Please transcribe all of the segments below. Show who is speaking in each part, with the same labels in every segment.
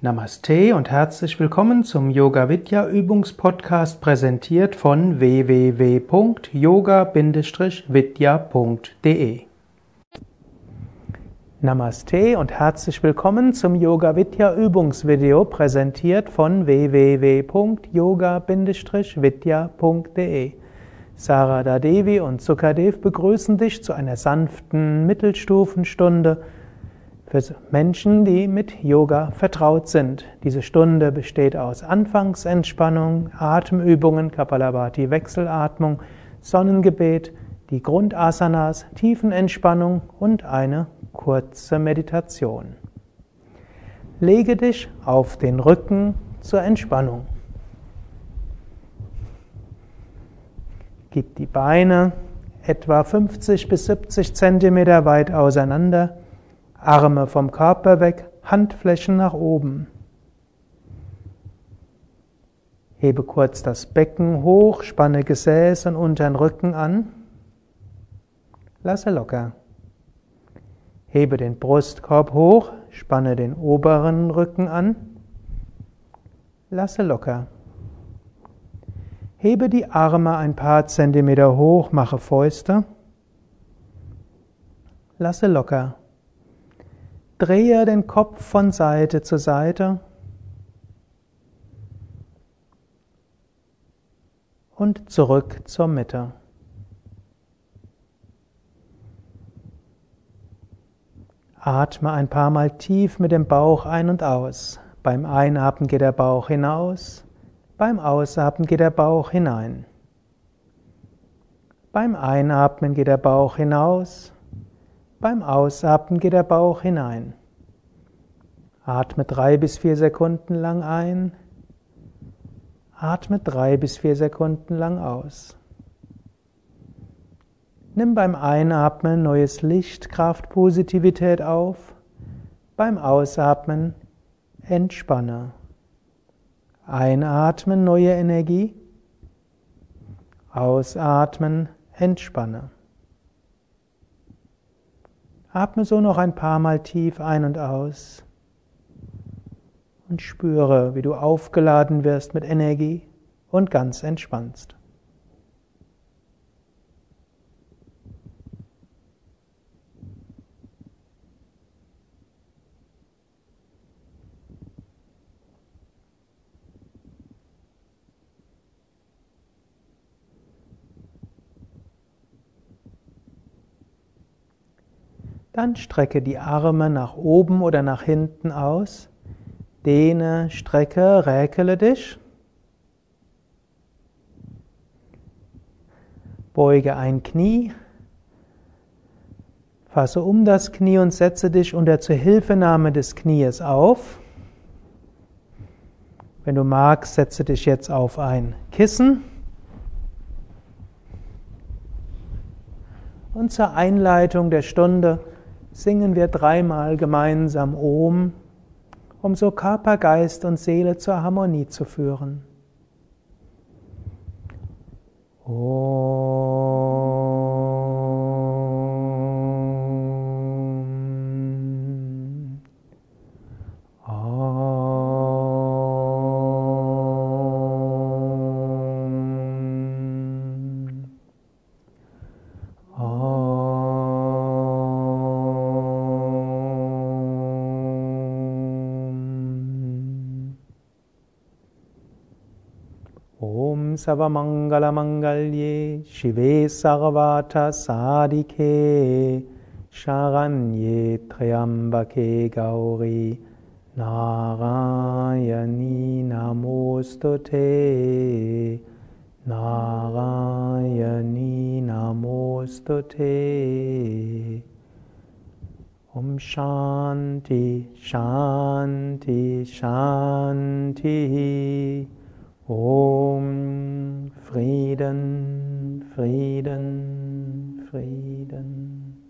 Speaker 1: Namaste und herzlich willkommen zum Yoga Vidya Übungspodcast präsentiert von www.yoga-vidya.de. Namaste und herzlich willkommen zum Yoga Vidya Übungsvideo präsentiert von www.yoga-vidya.de. Sarada Devi und Sukadev begrüßen dich zu einer sanften Mittelstufenstunde für Menschen, die mit Yoga vertraut sind. Diese Stunde besteht aus Anfangsentspannung, Atemübungen, Kapalabhati Wechselatmung, Sonnengebet, die Grundasanas, Tiefenentspannung und eine kurze Meditation. Lege dich auf den Rücken zur Entspannung. Gib die Beine etwa 50 bis 70 Zentimeter weit auseinander Arme vom Körper weg, Handflächen nach oben. Hebe kurz das Becken hoch, spanne Gesäß und unteren Rücken an. Lasse locker. Hebe den Brustkorb hoch, spanne den oberen Rücken an. Lasse locker. Hebe die Arme ein paar Zentimeter hoch, mache Fäuste. Lasse locker. Drehe den Kopf von Seite zu Seite und zurück zur Mitte. Atme ein paar Mal tief mit dem Bauch ein und aus. Beim Einatmen geht der Bauch hinaus, beim Ausatmen geht der Bauch hinein. Beim Einatmen geht der Bauch hinaus, beim Ausatmen geht der Bauch hinein. Atme drei bis vier Sekunden lang ein. Atme drei bis vier Sekunden lang aus. Nimm beim Einatmen neues Licht, Kraft, Positivität auf. Beim Ausatmen entspanne. Einatmen neue Energie. Ausatmen entspanne. Atme so noch ein paar Mal tief ein und aus und spüre, wie du aufgeladen wirst mit Energie und ganz entspannst. Dann strecke die Arme nach oben oder nach hinten aus. Dehne, strecke, räkele dich. Beuge ein Knie. Fasse um das Knie und setze dich unter Zuhilfenahme des Knies auf. Wenn du magst, setze dich jetzt auf ein Kissen. Und zur Einleitung der Stunde singen wir dreimal gemeinsam Om, um so Körper, Geist und Seele zur Harmonie zu führen. Om. सर्वमङ्गलमङ्गल्ये शिवे सर्वार्थसाधिके शरण्ये त्र्यम्बके गौरी नारायणी नमोऽस्तु ते नारायणी नमोऽस्तु ते ॐ शान्ति शान्ति शान्तिः Om Frieden, Frieden, Frieden.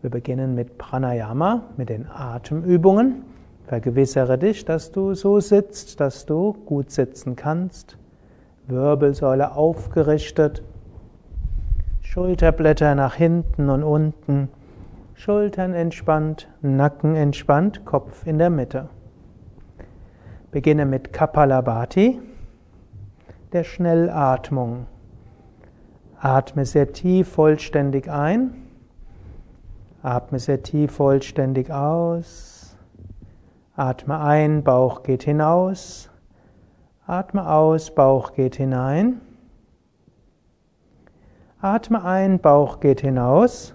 Speaker 1: Wir beginnen mit Pranayama, mit den Atemübungen. Vergewissere dich, dass du so sitzt, dass du gut sitzen kannst. Wirbelsäule aufgerichtet, Schulterblätter nach hinten und unten, Schultern entspannt, Nacken entspannt, Kopf in der Mitte. Beginne mit Kapalabhati, der Schnellatmung. Atme sehr tief vollständig ein. Atme sehr tief vollständig aus. Atme ein, Bauch geht hinaus. Atme aus, Bauch geht hinein. Atme ein, Bauch geht hinaus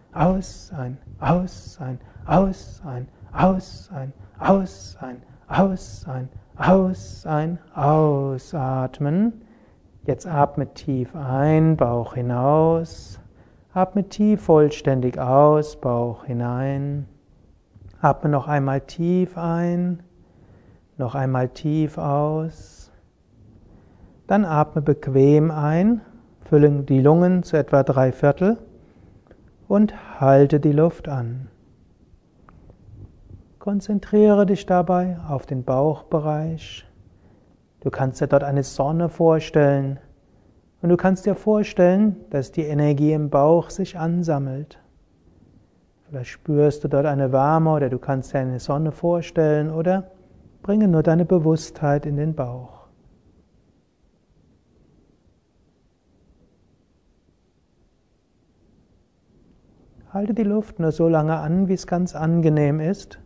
Speaker 1: aus sein, aus sein, aus sein, aus sein, aus sein, aus sein, aus sein, ausatmen. Jetzt atme tief ein, Bauch hinaus. Atme tief vollständig aus, Bauch hinein. Atme noch einmal tief ein, noch einmal tief aus. Dann atme bequem ein, füllen die Lungen zu etwa drei Viertel und halte die Luft an. Konzentriere dich dabei auf den Bauchbereich. Du kannst dir dort eine Sonne vorstellen und du kannst dir vorstellen, dass die Energie im Bauch sich ansammelt. Vielleicht spürst du dort eine Wärme oder du kannst dir eine Sonne vorstellen oder bringe nur deine Bewusstheit in den Bauch. Halte die Luft nur so lange an, wie es ganz angenehm ist.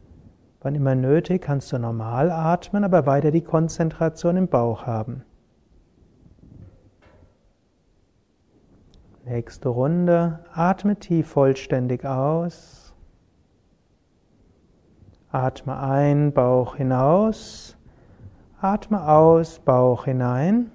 Speaker 1: Wann immer nötig, kannst du normal atmen, aber weiter die Konzentration im Bauch haben. Nächste Runde. Atme tief vollständig aus. Atme ein, Bauch hinaus. Atme aus, Bauch hinein.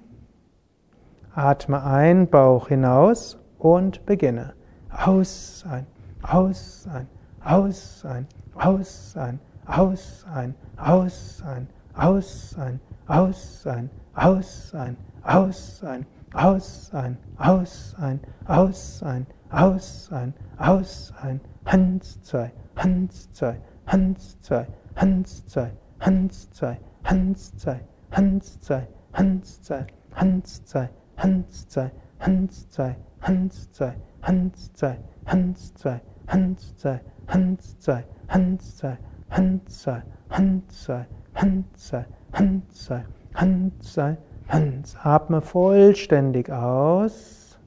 Speaker 1: Atme ein, Bauch hinaus und beginne. Aus, ein. Aus sein, aus sein, aus sein, aus sein, aus sein, aus sein, aus sein, aus sein, aus sein, aus sein, aus sein, aus sein, aus sein, aus sein, Hans zwei, Hans zwei, Hans zwei, Hans zwei, Hans zwei, Hans zwei, Hans zwei, Hans zwei, Hans zwei, Hans zwei, Hans zwei, Hans zwei, Hans zwei, Hans zwei, Hans sei, Hans sei, Hans sei, Hans sei, Hans sei, Hans sei, Hans sei, Hans sei, Hans. Atme vollständig aus.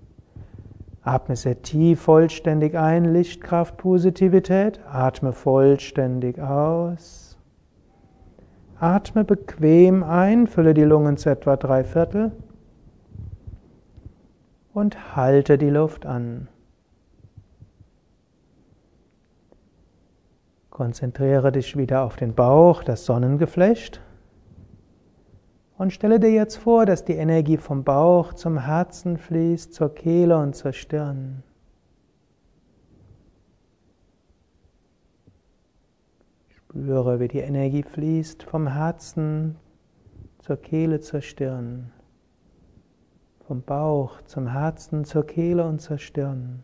Speaker 1: Atme sehr tief vollständig ein, Lichtkraft, Positivität. Atme vollständig aus. Atme bequem ein, fülle die Lungen zu etwa drei Viertel und halte die Luft an. Konzentriere dich wieder auf den Bauch, das Sonnengeflecht. Und stelle dir jetzt vor, dass die Energie vom Bauch zum Herzen fließt, zur Kehle und zur Stirn. Spüre, wie die Energie fließt vom Herzen zur Kehle, zur Stirn. Vom Bauch zum Herzen, zur Kehle und zur Stirn.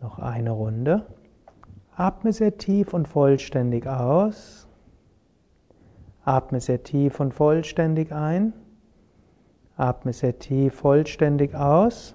Speaker 1: Noch eine Runde. Atme sehr tief und vollständig aus. Atme sehr tief und vollständig ein. Atme sehr tief vollständig aus.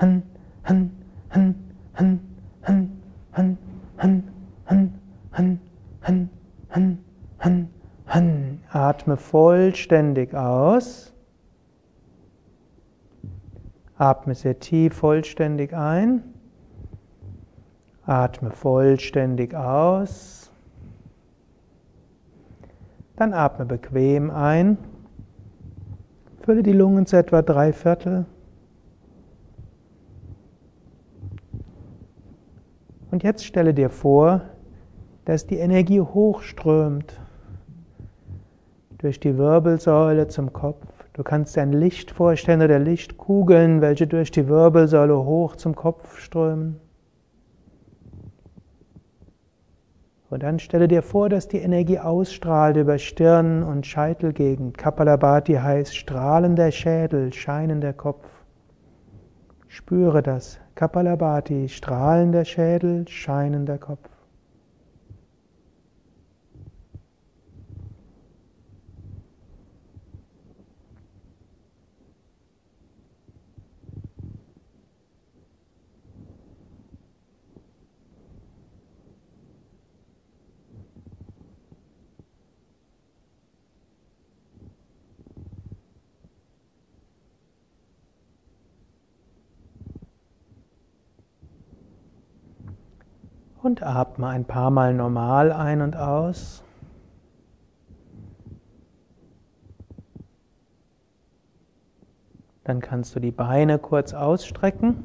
Speaker 1: Han, Han, Han, Han, han, han, han, han, han, han, han, han, han. Atme vollständig aus. Atme sehr tief vollständig ein. Atme vollständig aus. Dann atme bequem ein. Fülle die Lungen zu etwa drei Viertel. Und jetzt stelle dir vor, dass die Energie hochströmt durch die Wirbelsäule zum Kopf. Du kannst dir ein Licht vorstellen oder Lichtkugeln, welche durch die Wirbelsäule hoch zum Kopf strömen. Und dann stelle dir vor, dass die Energie ausstrahlt über Stirn und Scheitelgegend. Kapalabhati heißt strahlender Schädel, scheinender Kopf. Spüre das. Kapalabhati, strahlender Schädel, scheinender Kopf. Und atme ein paar Mal normal ein und aus. Dann kannst du die Beine kurz ausstrecken.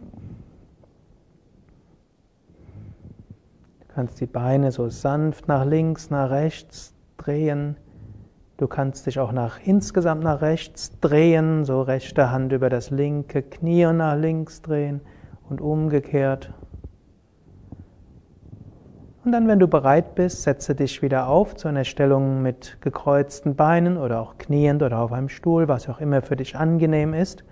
Speaker 1: Du kannst die Beine so sanft nach links, nach rechts drehen. Du kannst dich auch nach insgesamt nach rechts drehen, so rechte Hand über das linke Knie und nach links drehen und umgekehrt. Und dann, wenn du bereit bist, setze dich wieder auf zu einer Stellung mit gekreuzten Beinen oder auch kniend oder auf einem Stuhl, was auch immer für dich angenehm ist.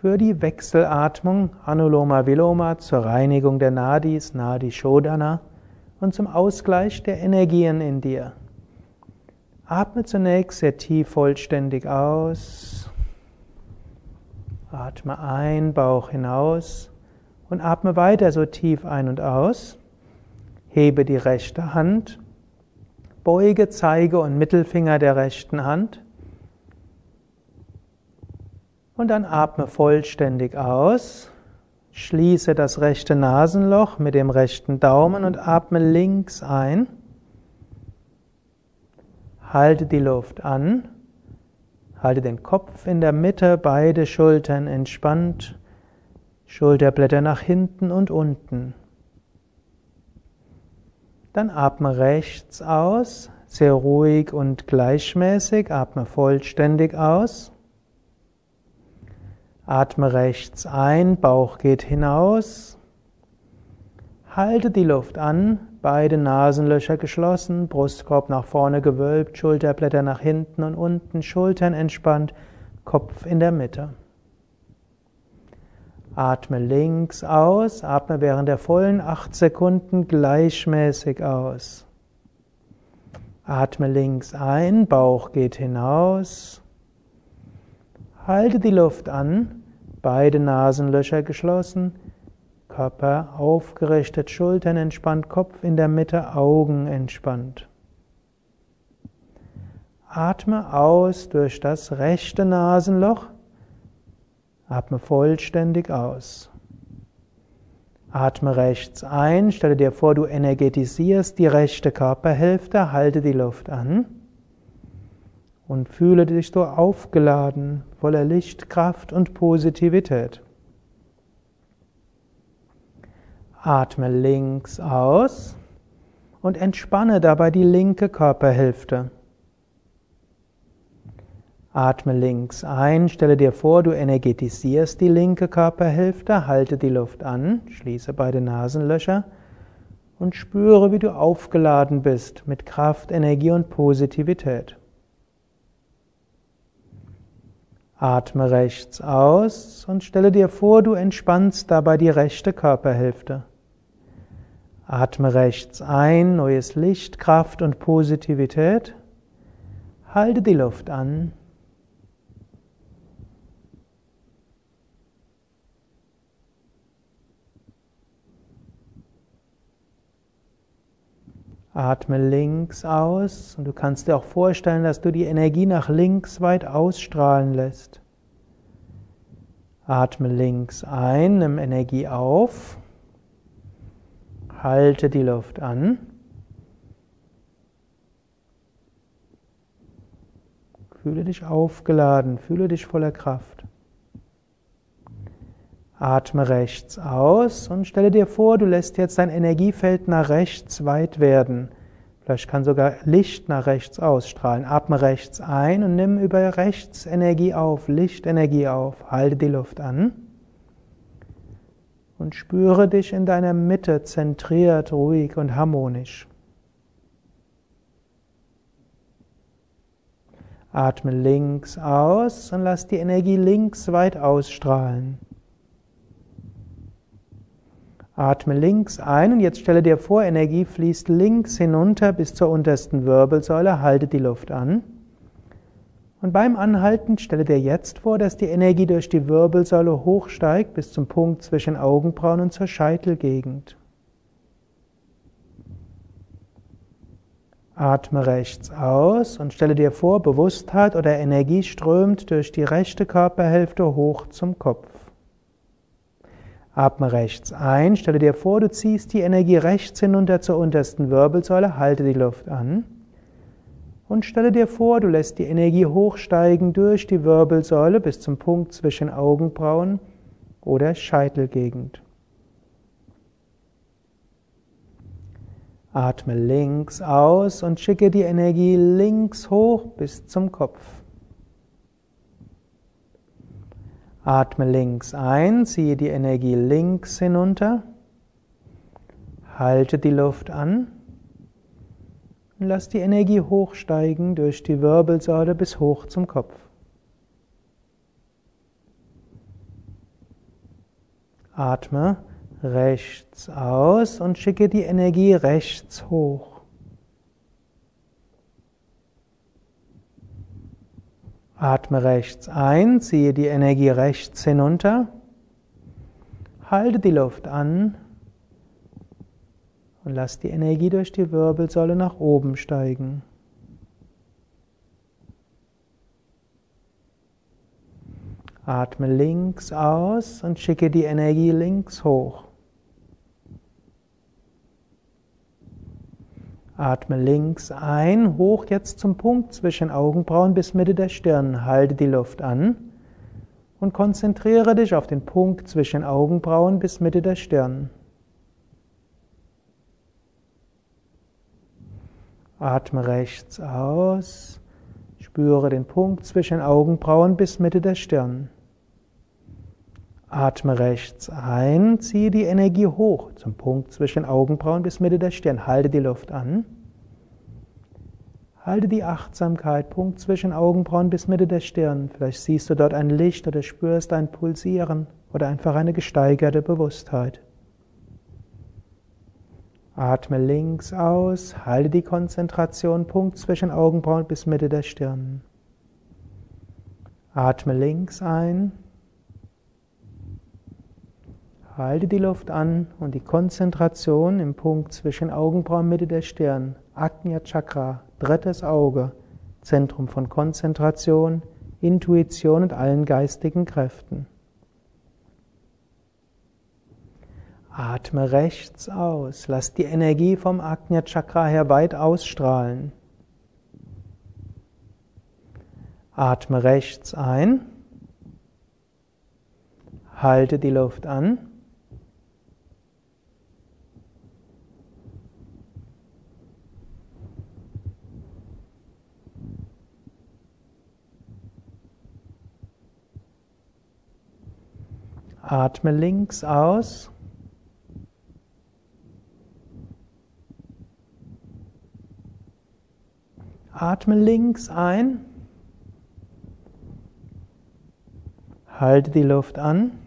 Speaker 1: Für die Wechselatmung Anuloma Viloma zur Reinigung der Nadis, Nadi Shodana und zum Ausgleich der Energien in dir. Atme zunächst sehr tief vollständig aus. Atme ein, Bauch hinaus und atme weiter so tief ein und aus. Hebe die rechte Hand, beuge Zeige und Mittelfinger der rechten Hand und dann atme vollständig aus. Schließe das rechte Nasenloch mit dem rechten Daumen und atme links ein. Halte die Luft an. Halte den Kopf in der Mitte, beide Schultern entspannt, Schulterblätter nach hinten und unten. Dann atme rechts aus, sehr ruhig und gleichmäßig, atme vollständig aus. Atme rechts ein, Bauch geht hinaus. Halte die Luft an, beide Nasenlöcher geschlossen, Brustkorb nach vorne gewölbt, Schulterblätter nach hinten und unten, Schultern entspannt, Kopf in der Mitte. Atme links aus, atme während der vollen acht Sekunden gleichmäßig aus. Atme links ein, Bauch geht hinaus. Halte die Luft an, beide Nasenlöcher geschlossen, Körper aufgerichtet, Schultern entspannt, Kopf in der Mitte, Augen entspannt. Atme aus durch das rechte Nasenloch Atme vollständig aus. Atme rechts ein, stelle dir vor, du energetisierst die rechte Körperhälfte, halte die Luft an und fühle dich so aufgeladen, voller Licht, Kraft und Positivität. Atme links aus und entspanne dabei die linke Körperhälfte. Atme links ein, stelle dir vor, du energetisierst die linke Körperhälfte, halte die Luft an, schließe beide Nasenlöcher und spüre, wie du aufgeladen bist mit Kraft, Energie und Positivität. Atme rechts aus und stelle dir vor, du entspannst dabei die rechte Körperhälfte. Atme rechts ein, neues Licht, Kraft und Positivität. Halte die Luft an Atme links aus und du kannst dir auch vorstellen, dass du die Energie nach links weit ausstrahlen lässt. Atme links ein, nimm Energie auf, halte die Luft an. Fühle dich aufgeladen, fühle dich voller Kraft. Atme rechts aus und stelle dir vor, du lässt jetzt dein Energiefeld nach rechts weit werden. Vielleicht kann sogar Licht nach rechts ausstrahlen. Atme rechts ein und nimm über rechts Energie auf, Lichtenergie auf. Halte die Luft an und spüre dich in deiner Mitte zentriert, ruhig und harmonisch. Atme links aus und lass die Energie links weit ausstrahlen. Atme links ein und jetzt stelle dir vor, Energie fließt links hinunter bis zur untersten Wirbelsäule, halte die Luft an. Und beim Anhalten stelle dir jetzt vor, dass die Energie durch die Wirbelsäule hochsteigt bis zum Punkt zwischen Augenbrauen und zur Scheitelgegend. Atme rechts aus und stelle dir vor, Bewusstheit oder Energie strömt durch die rechte Körperhälfte hoch zum Kopf. Atme rechts ein, stelle dir vor, du ziehst die Energie rechts hinunter zur untersten Wirbelsäule, halte die Luft an und stelle dir vor, du lässt die Energie hochsteigen durch die Wirbelsäule bis zum Punkt zwischen Augenbrauen oder Scheitelgegend. Atme links aus und schicke die Energie links hoch bis zum Kopf. Atme links ein, ziehe die Energie links hinunter, halte die Luft an und lass die Energie hochsteigen durch die Wirbelsäule bis hoch zum Kopf. Atme rechts aus und schicke die Energie rechts hoch. Atme rechts ein, ziehe die Energie rechts hinunter, halte die Luft an und lass die Energie durch die Wirbelsäule nach oben steigen. Atme links aus und schicke die Energie links hoch. Atme links ein, hoch jetzt zum Punkt zwischen Augenbrauen bis Mitte der Stirn. Halte die Luft an und konzentriere dich auf den Punkt zwischen Augenbrauen bis Mitte der Stirn. Atme rechts aus, spüre den Punkt zwischen Augenbrauen bis Mitte der Stirn. Atme rechts ein, ziehe die Energie hoch zum Punkt zwischen Augenbrauen bis Mitte der Stirn. Halte die Luft an. Halte die Achtsamkeit, Punkt zwischen Augenbrauen bis Mitte der Stirn. Vielleicht siehst du dort ein Licht oder spürst ein Pulsieren oder einfach eine gesteigerte Bewusstheit. Atme links aus, halte die Konzentration, Punkt zwischen Augenbrauen bis Mitte der Stirn. Atme links ein. Halte die Luft an und die Konzentration im Punkt zwischen Augenbrauen Mitte der Stirn, Agnya Chakra, drittes Auge, Zentrum von Konzentration, Intuition und allen geistigen Kräften. Atme rechts aus, lass die Energie vom Agnya Chakra her weit ausstrahlen. Atme rechts ein, halte die Luft an. Atme links aus. Atme links ein. Halte die Luft an.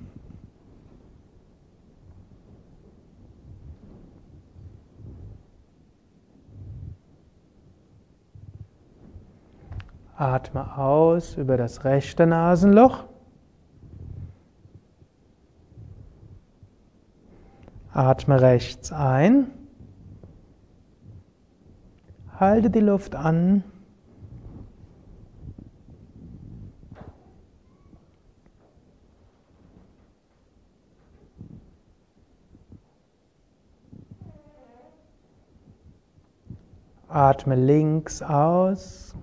Speaker 1: Atme aus über das rechte Nasenloch. Atme rechts ein. Halte die Luft an. Atme links aus.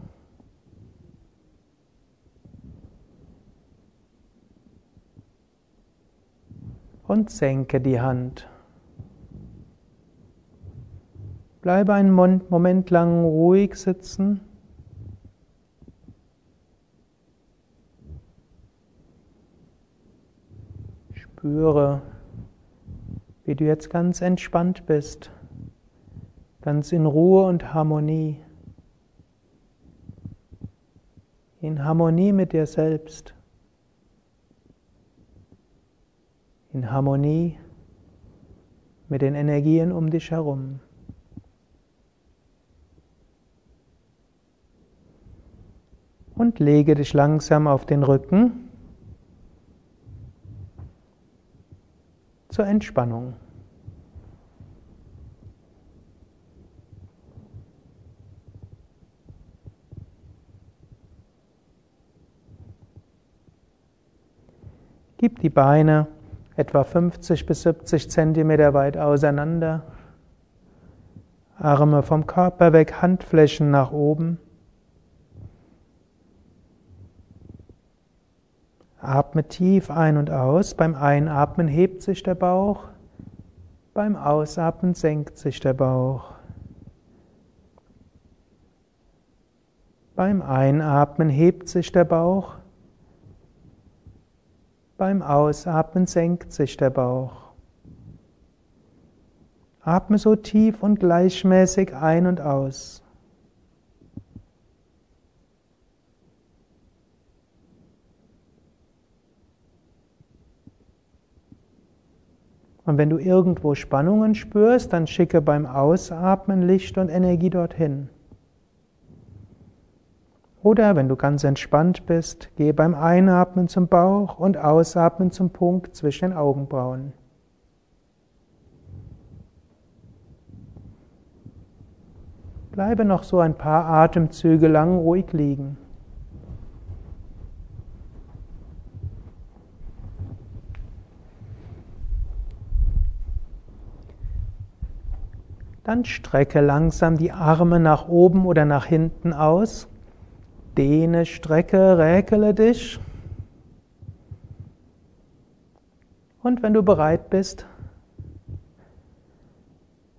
Speaker 1: Und senke die Hand. Bleibe einen Moment lang ruhig sitzen. Spüre, wie du jetzt ganz entspannt bist, ganz in Ruhe und Harmonie, in Harmonie mit dir selbst, in Harmonie mit den Energien um dich herum. Und lege dich langsam auf den Rücken zur Entspannung. Gib die Beine etwa 50 bis 70 Zentimeter weit auseinander. Arme vom Körper weg, Handflächen nach oben. Atme tief ein und aus. Beim Einatmen hebt sich der Bauch. Beim Ausatmen senkt sich der Bauch. Beim Einatmen hebt sich der Bauch. Beim Ausatmen senkt sich der Bauch. Atme so tief und gleichmäßig ein und aus. Und wenn du irgendwo Spannungen spürst, dann schicke beim Ausatmen Licht und Energie dorthin. Oder wenn du ganz entspannt bist, gehe beim Einatmen zum Bauch und Ausatmen zum Punkt zwischen den Augenbrauen. Bleibe noch so ein paar Atemzüge lang ruhig liegen. Dann strecke langsam die Arme nach oben oder nach hinten aus. Dehne, strecke, räkele dich. Und wenn du bereit bist,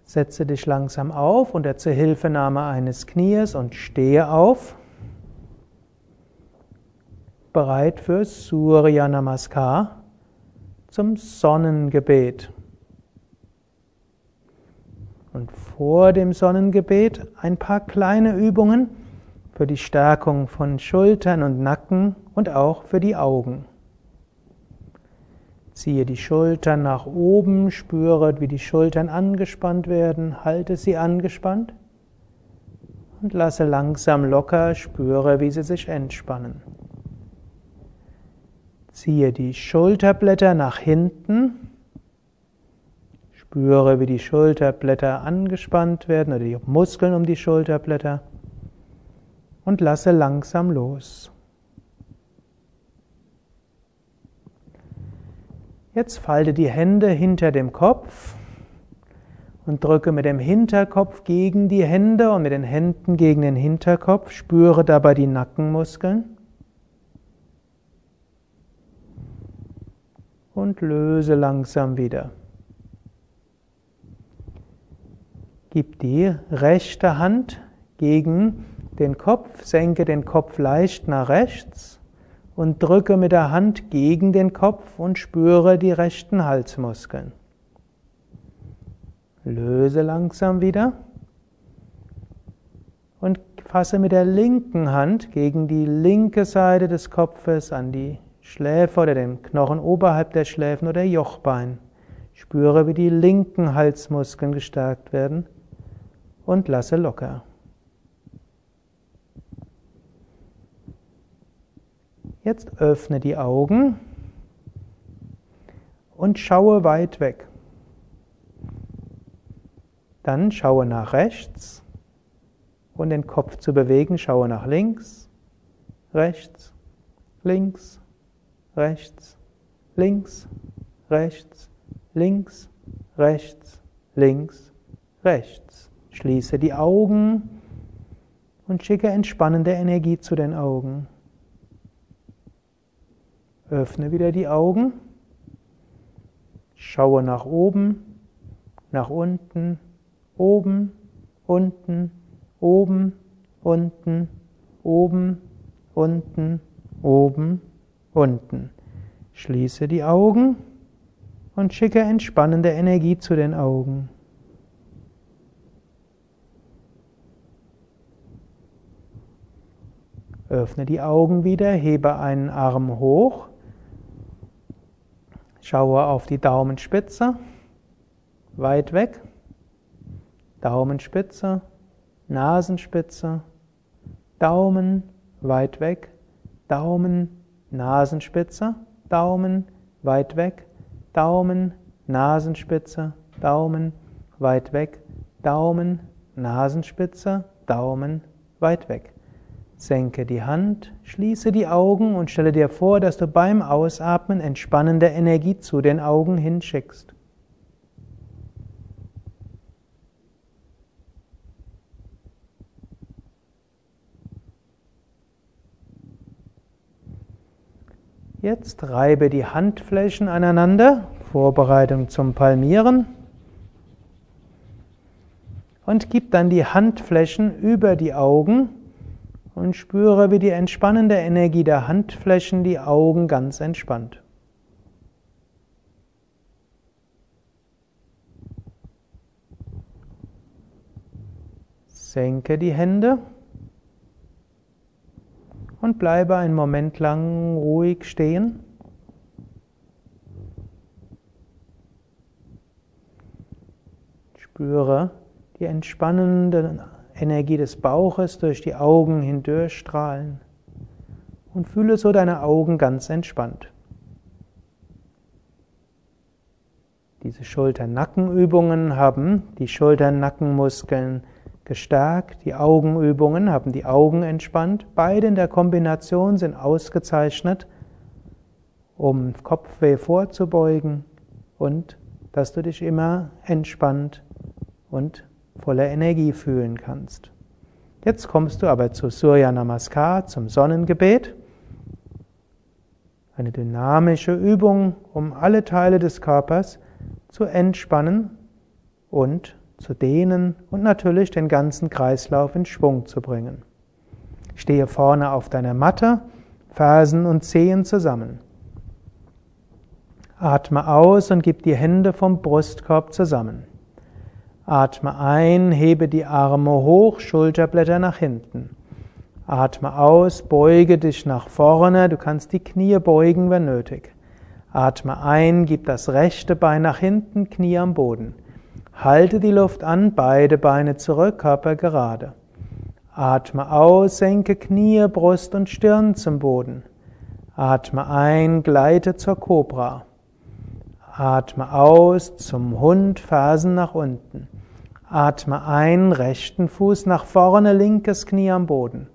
Speaker 1: setze dich langsam auf unter Zuhilfenahme eines Knies und stehe auf. Bereit für Surya Namaskar zum Sonnengebet. Und vor dem Sonnengebet ein paar kleine Übungen für die Stärkung von Schultern und Nacken und auch für die Augen. Ziehe die Schultern nach oben, spüre, wie die Schultern angespannt werden, halte sie angespannt und lasse langsam locker, spüre, wie sie sich entspannen. Ziehe die Schulterblätter nach hinten, Spüre, wie die Schulterblätter angespannt werden oder die Muskeln um die Schulterblätter und lasse langsam los. Jetzt falte die Hände hinter dem Kopf und drücke mit dem Hinterkopf gegen die Hände und mit den Händen gegen den Hinterkopf. Spüre dabei die Nackenmuskeln. Und löse langsam wieder. Gib die rechte Hand gegen den Kopf, senke den Kopf leicht nach rechts und drücke mit der Hand gegen den Kopf und spüre die rechten Halsmuskeln. Löse langsam wieder und fasse mit der linken Hand gegen die linke Seite des Kopfes an die Schläfe oder den Knochen oberhalb der Schläfen oder Jochbein. Spüre, wie die linken Halsmuskeln gestärkt werden und lasse locker. Jetzt öffne die Augen und schaue weit weg. Dann schaue nach rechts und den Kopf zu bewegen. Schaue nach links, rechts, links, rechts, links, rechts, links, rechts, links, rechts. Schließe die Augen und schicke entspannende Energie zu den Augen. Öffne wieder die Augen. Schaue nach oben, nach unten, oben, unten, oben, unten, oben, unten, oben, unten. Schließe die Augen und schicke entspannende Energie zu den Augen. Öffne die Augen wieder, hebe einen Arm hoch, schaue auf die Daumenspitze, weit weg, Daumenspitze, Nasenspitze, Daumen, weit weg, Daumen, Nasenspitze, Daumen, weit weg, Daumen, Nasenspitze, Daumen, weit weg, Daumen, Nasenspitze, Daumen, weit weg. Senke die Hand, schließe die Augen und stelle dir vor, dass du beim Ausatmen entspannende Energie zu den Augen hinschickst. Jetzt reibe die Handflächen aneinander, Vorbereitung zum Palmieren. Und gib dann die Handflächen über die Augen und spüre, wie die entspannende Energie der Handflächen die Augen ganz entspannt. Senke die Hände und bleibe einen Moment lang ruhig stehen. Spüre die entspannende Energie des Bauches durch die Augen hindurchstrahlen und fühle so deine Augen ganz entspannt. Diese Schulter-Nackenübungen haben die Schulter-Nackenmuskeln gestärkt, die Augenübungen haben die Augen entspannt. Beide in der Kombination sind ausgezeichnet, um Kopfweh vorzubeugen und dass du dich immer entspannt und voller Energie fühlen kannst. Jetzt kommst du aber zu Surya Namaskar, zum Sonnengebet. Eine dynamische Übung, um alle Teile des Körpers zu entspannen und zu dehnen und natürlich den ganzen Kreislauf in Schwung zu bringen. Stehe vorne auf deiner Matte, Fersen und Zehen zusammen. Atme aus und gib die Hände vom Brustkorb zusammen. Atme ein, hebe die Arme hoch, Schulterblätter nach hinten. Atme aus, beuge dich nach vorne, du kannst die Knie beugen, wenn nötig. Atme ein, gib das rechte Bein nach hinten, Knie am Boden. Halte die Luft an, beide Beine zurück, Körper gerade. Atme aus, senke Knie, Brust und Stirn zum Boden. Atme ein, gleite zur Kobra. Atme aus zum Hund, Fersen nach unten. Atme ein, rechten Fuß nach vorne, linkes Knie am Boden.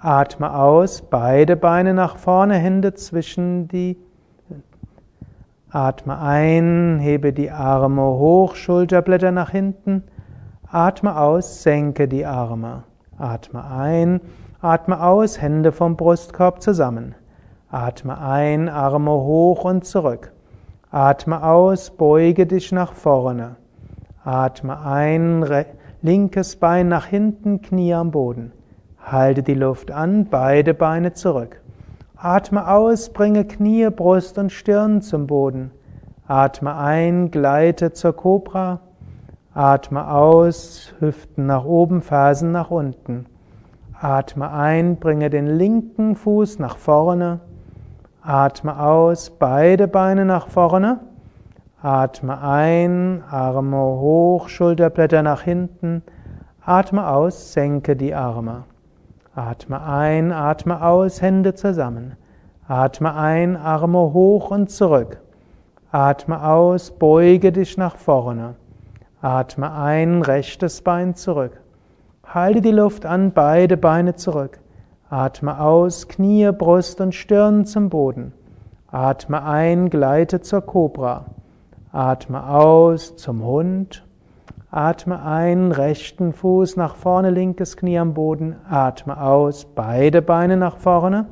Speaker 1: Atme aus, beide Beine nach vorne, Hände zwischen die. Atme ein, hebe die Arme hoch, Schulterblätter nach hinten. Atme aus, senke die Arme. Atme ein, atme aus, Hände vom Brustkorb zusammen. Atme ein, Arme hoch und zurück. Atme aus, beuge dich nach vorne. Atme ein, linkes Bein nach hinten, Knie am Boden. Halte die Luft an, beide Beine zurück. Atme aus, bringe Knie, Brust und Stirn zum Boden. Atme ein, gleite zur Kobra. Atme aus, Hüften nach oben, Fersen nach unten. Atme ein, bringe den linken Fuß nach vorne. Atme aus, beide Beine nach vorne. Atme ein, Arme hoch, Schulterblätter nach hinten. Atme aus, senke die Arme. Atme ein, atme aus, Hände zusammen. Atme ein, Arme hoch und zurück. Atme aus, beuge dich nach vorne. Atme ein, rechtes Bein zurück. Halte die Luft an, beide Beine zurück. Atme aus, Knie, Brust und Stirn zum Boden. Atme ein, gleite zur Kobra. Atme aus zum Hund. Atme ein, rechten Fuß nach vorne, linkes Knie am Boden. Atme aus, beide Beine nach vorne.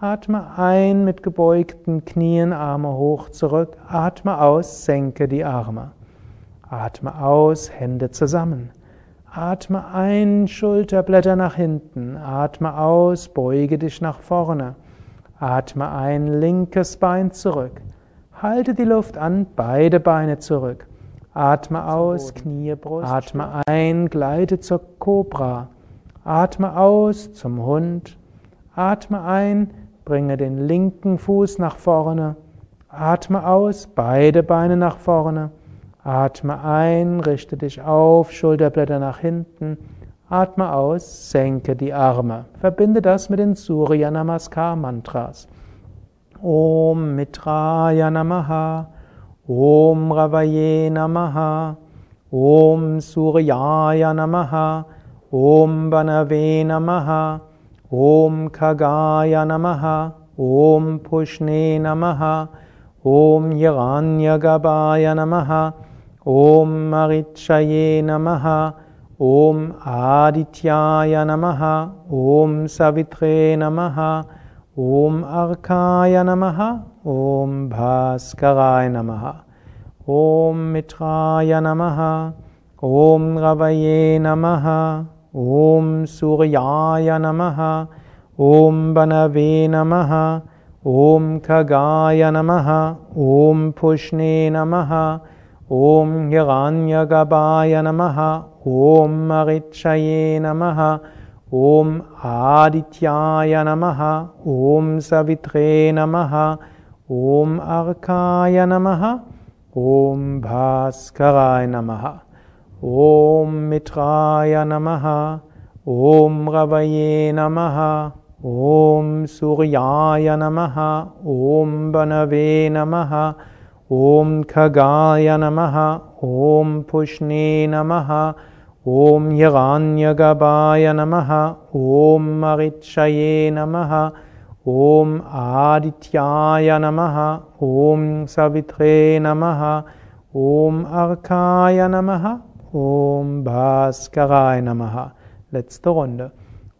Speaker 1: Atme ein mit gebeugten Knien, Arme hoch zurück. Atme aus, senke die Arme. Atme aus, Hände zusammen. Atme ein, Schulterblätter nach hinten. Atme aus, beuge dich nach vorne. Atme ein, linkes Bein zurück. Halte die Luft an, beide Beine zurück. Atme aus, Knie, Brust. Atme ein, gleite zur Kobra. Atme aus zum Hund. Atme ein, Bringe den linken Fuß nach vorne. Atme aus, beide Beine nach vorne. Atme ein, richte dich auf, Schulterblätter nach hinten. Atme aus, senke die Arme. Verbinde das mit den Surya Namaskar Mantras. ॐ मित्राय नमः। ॐ रवये नमः। ॐ सूर्याय नमः। ॐ वनवे नमः। ॐ खगाय नमः। ॐ पुष्णे नमः। ॐ यगान्यगवाय नमः। ॐ महिक्षये नमः। ॐ आदित्याय नमः। ॐ सवित्रे नमः। ॐ अर्काय नमः ॐ भास्कराय नमः ॐ मिथाय नमः ॐ गवये नमः ॐ सूर्याय नमः ॐ बनवे नमः ॐ खगाय नमः ॐ पुष्णे नमः ॐ गगान्यगवाय नमः ॐ मिक्षये नमः Om Adityaya Namaha, Om Savitre Namaha, Om Arkaya Namaha, Om Bhaskaraya Namaha. Om Mitraya Namaha, Om Ravaye Namaha, Om Suryaya Namaha, Om Banave Namaha, Om Kagaya Namaha, Om Pushne Namaha, Om Hiranyagabhaya Namaha, Om Marichaye Namaha, Om Adityaya Namaha, Om Savitre Namaha, Om Arkaya Namaha, Om Bhaskarai Namaha. Letzte Runde.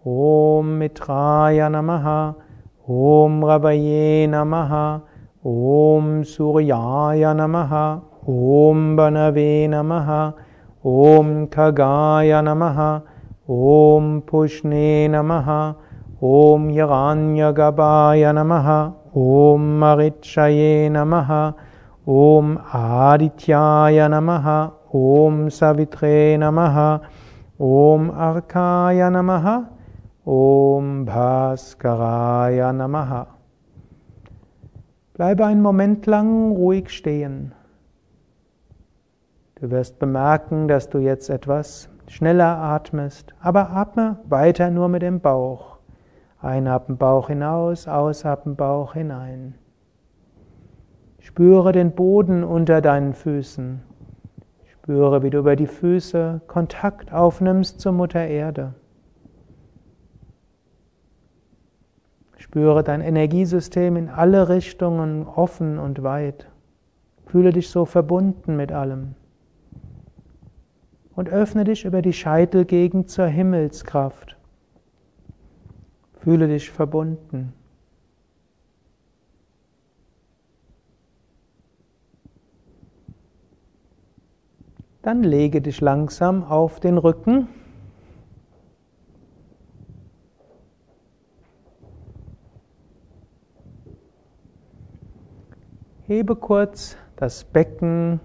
Speaker 1: Om Mitraya Namaha. Om Rabaye Namaha. Om Suryaya Namaha. Om Banave Namaha. Om Kagaya Namaha. Om Pushne Namaha. Om Hiranyagabhaya Namaha. Om Marichaye Namaha. Om Adityaya Namaha. Om Savitre Namaha, Om Arkaya Namaha, Om Bhaskaraya Namaha. Bleibe einen Moment lang ruhig stehen. Du wirst bemerken, dass du jetzt etwas schneller atmest, aber atme weiter nur mit dem Bauch. Einatmen Bauch hinaus, ausatmen Bauch hinein. Spüre den Boden unter deinen Füßen. Spüre, wie du über die Füße Kontakt aufnimmst zur Mutter Erde. Spüre dein Energiesystem in alle Richtungen offen und weit. Fühle dich so verbunden mit allem. Und öffne dich über die Scheitelgegend zur Himmelskraft. Fühle dich verbunden. Dann lege dich langsam auf den Rücken. Hebe kurz das Becken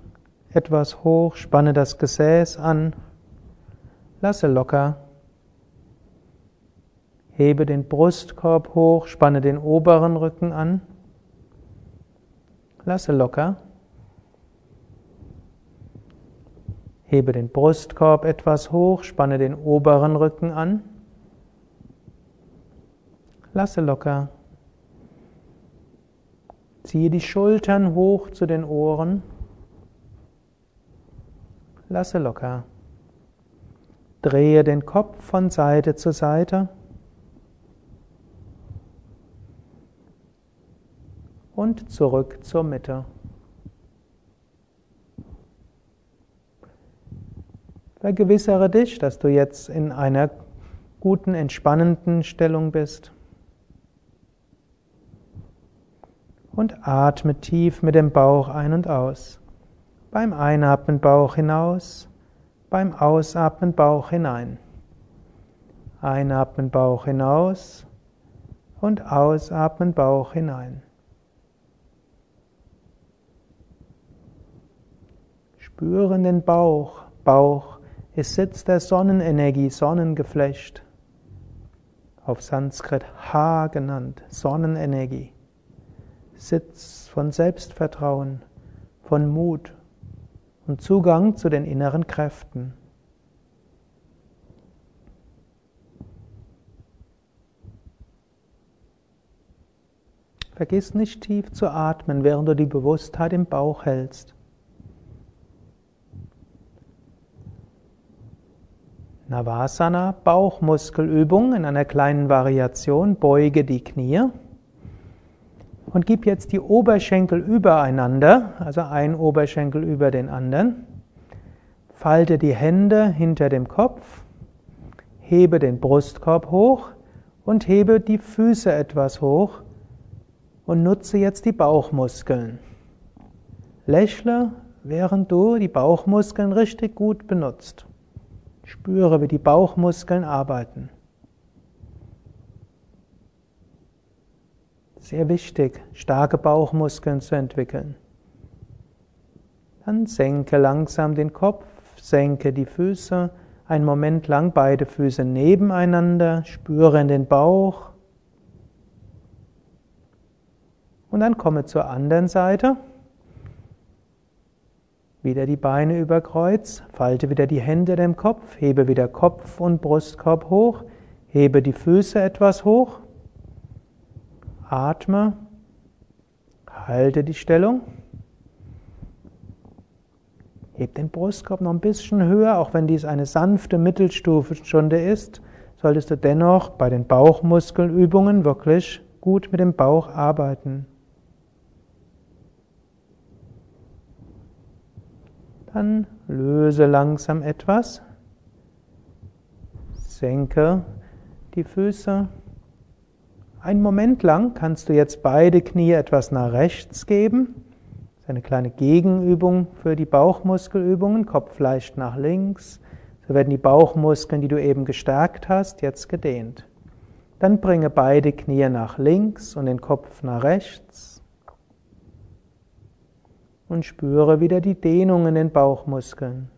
Speaker 1: etwas hoch, spanne das Gesäß an, lasse locker. Hebe den Brustkorb hoch, spanne den oberen Rücken an, lasse locker. Hebe den Brustkorb etwas hoch, spanne den oberen Rücken an. Lasse locker. Ziehe die Schultern hoch zu den Ohren. Lasse locker. Drehe den Kopf von Seite zu Seite. Und zurück zur Mitte. Vergewissere dich, dass du jetzt in einer guten, entspannenden Stellung bist. Und atme tief mit dem Bauch ein und aus. Beim Einatmen Bauch hinaus, beim Ausatmen Bauch hinein. Einatmen Bauch hinaus und ausatmen Bauch hinein. Spüren den Bauch, Bauch ist Sitz der Sonnenenergie, Sonnengeflecht. Auf Sanskrit Ha genannt, Sonnenenergie. Sitz von Selbstvertrauen, von Mut und Zugang zu den inneren Kräften. Vergiss nicht tief zu atmen, während du die Bewusstheit im Bauch hältst. Navasana, Bauchmuskelübung in einer kleinen Variation. Beuge die Knie und gib jetzt die Oberschenkel übereinander, also ein Oberschenkel über den anderen. Falte die Hände hinter dem Kopf, hebe den Brustkorb hoch und hebe die Füße etwas hoch und nutze jetzt die Bauchmuskeln. Lächle, während du die Bauchmuskeln richtig gut benutzt. Spüre, wie die Bauchmuskeln arbeiten. Sehr wichtig, starke Bauchmuskeln zu entwickeln. Dann senke langsam den Kopf, senke die Füße, einen Moment lang beide Füße nebeneinander, spüre in den Bauch. Und dann komme zur anderen Seite. Wieder die Beine über Kreuz, falte wieder die Hände dem Kopf, hebe wieder Kopf und Brustkorb hoch, hebe die Füße etwas hoch, atme, halte die Stellung, heb den Brustkorb noch ein bisschen höher, auch wenn dies eine sanfte Mittelstufenstunde ist, solltest du dennoch bei den Bauchmuskelübungen wirklich gut mit dem Bauch arbeiten. Dann löse langsam etwas. Senke die Füße. Einen Moment lang kannst du jetzt beide Knie etwas nach rechts geben. Das ist eine kleine Gegenübung für die Bauchmuskelübungen. Kopf leicht nach links. So werden die Bauchmuskeln, die du eben gestärkt hast, jetzt gedehnt. Dann bringe beide Knie nach links und den Kopf nach rechts und spüre wieder die Dehnung in den Bauchmuskeln.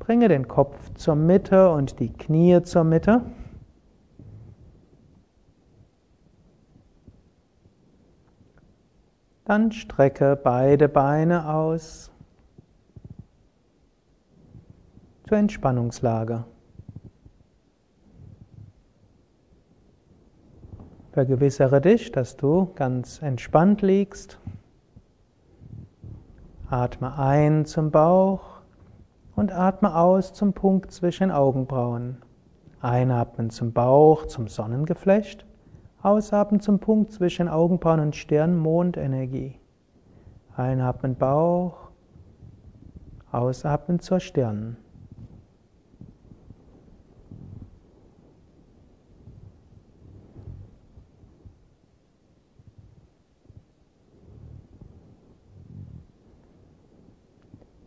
Speaker 1: Bringe den Kopf zur Mitte und die Knie zur Mitte. Dann strecke beide Beine aus zur Entspannungslage. Vergewissere dich, dass du ganz entspannt liegst. Atme ein zum Bauch und atme aus zum Punkt zwischen Augenbrauen. Einatmen zum Bauch, zum Sonnengeflecht. Ausatmen zum Punkt zwischen Augenbrauen und Stirn, Mondenergie. Einatmen Bauch, ausatmen zur Stirn.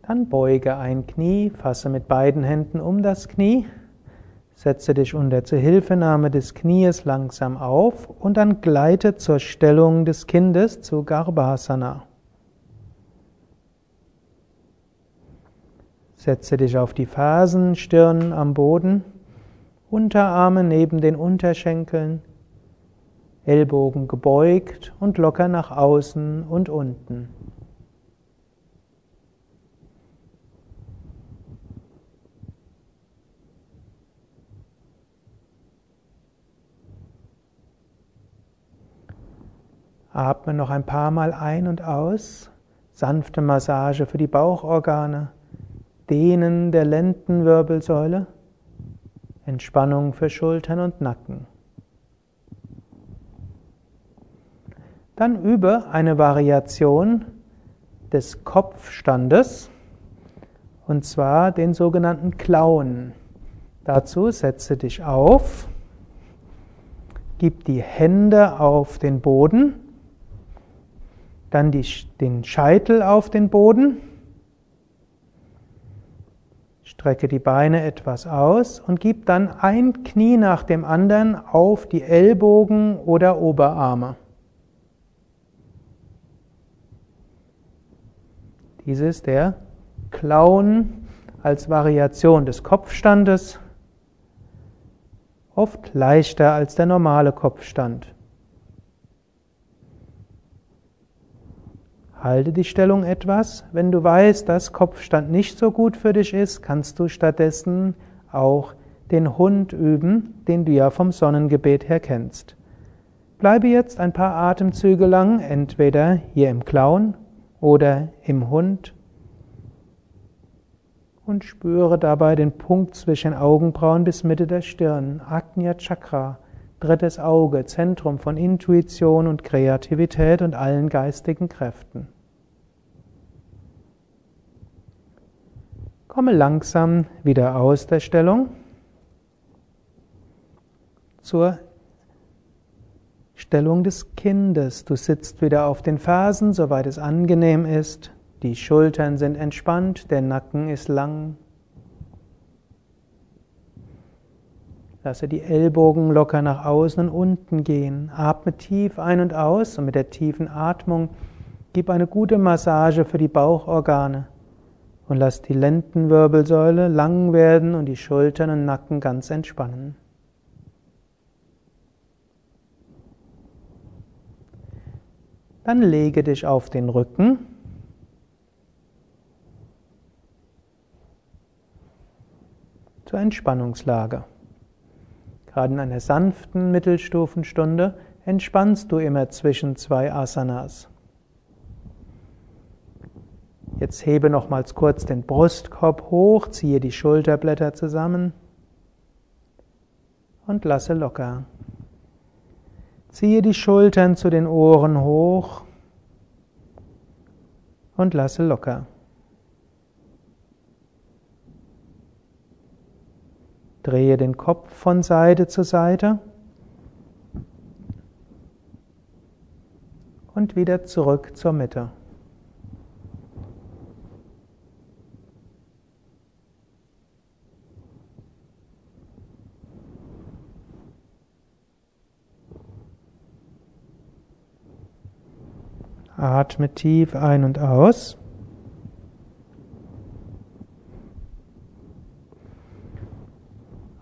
Speaker 1: Dann beuge ein Knie, fasse mit beiden Händen um das Knie, setze dich unter Zuhilfenahme des Knies langsam auf und dann gleite zur Stellung des Kindes zu Garbhasana. Setze dich auf die Fersen, Stirn am Boden, Unterarme neben den Unterschenkeln, Ellbogen gebeugt und locker nach außen und unten. Atme noch ein paar Mal ein und aus. Sanfte Massage für die Bauchorgane. Dehnen der Lendenwirbelsäule, Entspannung für Schultern und Nacken. Dann übe eine Variation des Kopfstandes, und zwar den sogenannten Klauen. Dazu setze dich auf, gib die Hände auf den Boden, dann die, den Scheitel auf den Boden, strecke die Beine etwas aus und gib dann ein Knie nach dem anderen auf die Ellbogen oder Oberarme. Dies ist der Clown als Variation des Kopfstandes, oft leichter als der normale Kopfstand. Halte die Stellung etwas. Wenn du weißt, dass Kopfstand nicht so gut für dich ist, kannst du stattdessen auch den Hund üben, den du ja vom Sonnengebet her kennst. Bleibe jetzt ein paar Atemzüge lang entweder hier im Clown oder im Hund und spüre dabei den Punkt zwischen Augenbrauen bis Mitte der Stirn, Agnya Chakra, drittes Auge, Zentrum von Intuition und Kreativität und allen geistigen Kräften. Komme langsam wieder aus der Stellung zur Stellung des Kindes. Du sitzt wieder auf den Fersen, soweit es angenehm ist. Die Schultern sind entspannt, der Nacken ist lang. Lasse die Ellbogen locker nach außen und unten gehen. Atme tief ein und aus und mit der tiefen Atmung gib eine gute Massage für die Bauchorgane und lass die Lendenwirbelsäule lang werden und die Schultern und Nacken ganz entspannen. Dann lege dich auf den Rücken. Zur Entspannungslage. Gerade in einer sanften Mittelstufenstunde entspannst du immer zwischen zwei Asanas. Jetzt hebe nochmals kurz den Brustkorb hoch, ziehe die Schulterblätter zusammen und lasse locker. Ziehe die Schultern zu den Ohren hoch und lasse locker. Drehe den Kopf von Seite zu Seite und wieder zurück zur Mitte. Atme tief ein und aus.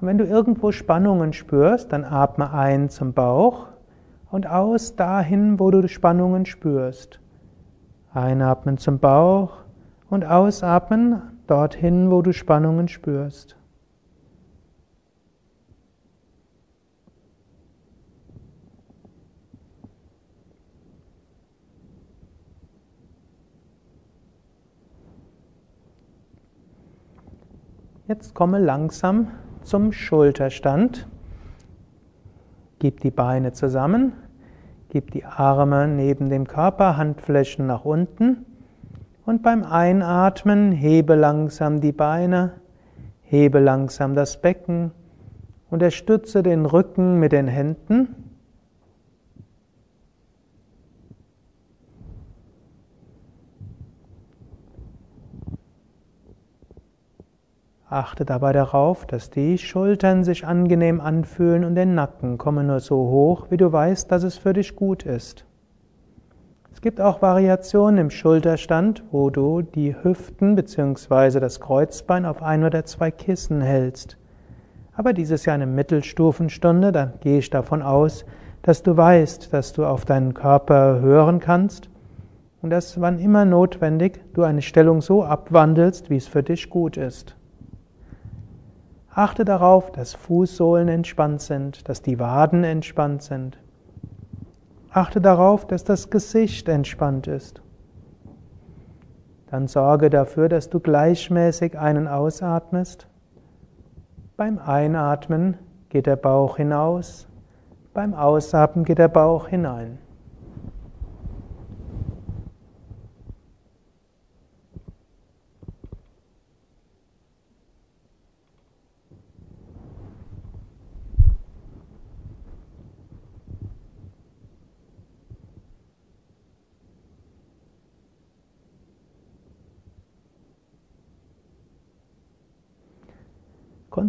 Speaker 1: Und wenn du irgendwo Spannungen spürst, dann atme ein zum Bauch und aus dahin, wo du Spannungen spürst. Einatmen zum Bauch und ausatmen dorthin, wo du Spannungen spürst. Jetzt komme langsam zum Schulterstand. Gib die Beine zusammen, gib die Arme neben dem Körper, Handflächen nach unten. Und beim Einatmen hebe langsam die Beine, hebe langsam das Becken, unterstütze den Rücken mit den Händen Achte dabei darauf, dass die Schultern sich angenehm anfühlen und der Nacken komme nur so hoch, wie du weißt, dass es für dich gut ist. Es gibt auch Variationen im Schulterstand, wo du die Hüften bzw. das Kreuzbein auf ein oder zwei Kissen hältst. Aber dies ist ja eine Mittelstufenstunde, da gehe ich davon aus, dass du weißt, dass du auf deinen Körper hören kannst und dass wann immer notwendig du eine Stellung so abwandelst, wie es für dich gut ist. Achte darauf, dass Fußsohlen entspannt sind, dass die Waden entspannt sind. Achte darauf, dass das Gesicht entspannt ist. Dann sorge dafür, dass du gleichmäßig ein- und ausatmest. Beim Einatmen geht der Bauch hinaus, beim Ausatmen geht der Bauch hinein.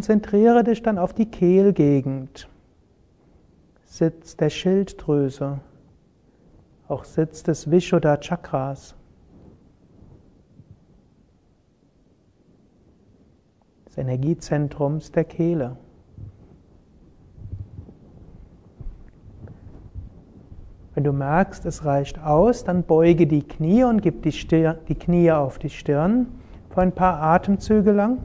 Speaker 1: Konzentriere dich dann auf die Kehlgegend, Sitz der Schilddrüse, auch Sitz des Vishuddha Chakras. des Energiezentrums der Kehle. Wenn du merkst, es reicht aus, dann beuge die Knie und gib die, Stirn, die Knie auf die Stirn für ein paar Atemzüge lang.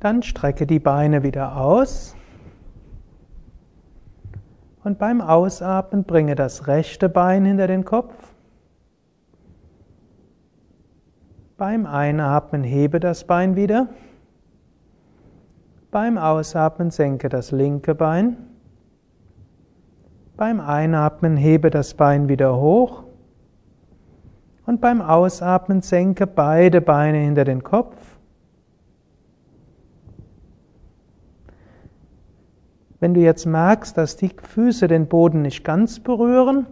Speaker 1: Dann strecke die Beine wieder aus. Und beim Ausatmen bringe das rechte Bein hinter den Kopf. Beim Einatmen hebe das Bein wieder. Beim Ausatmen senke das linke Bein. Beim Einatmen hebe das Bein wieder hoch. Und beim Ausatmen senke beide Beine hinter den Kopf. Wenn du jetzt merkst, dass die Füße den Boden nicht ganz berühren,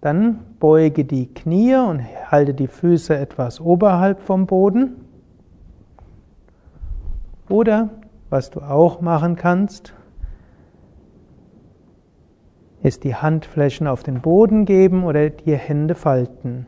Speaker 1: dann beuge die Knie und halte die Füße etwas oberhalb vom Boden. Oder was du auch machen kannst, ist die Handflächen auf den Boden geben oder die Hände falten.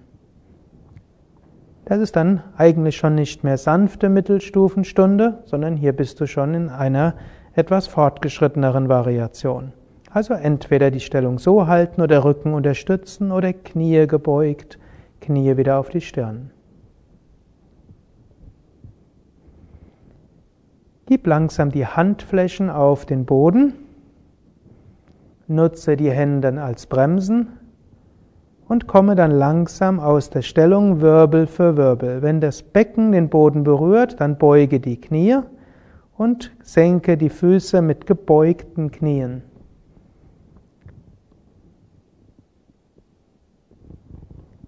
Speaker 1: Das ist dann eigentlich schon nicht mehr sanfte Mittelstufenstunde, sondern hier bist du schon in einer etwas fortgeschritteneren Variation. Also entweder die Stellung so halten oder Rücken unterstützen oder Knie gebeugt, Knie wieder auf die Stirn. Gib langsam die Handflächen auf den Boden, nutze die Hände als Bremsen und komme dann langsam aus der Stellung Wirbel für Wirbel. Wenn das Becken den Boden berührt, dann beuge die Knie und senke die Füße mit gebeugten Knien.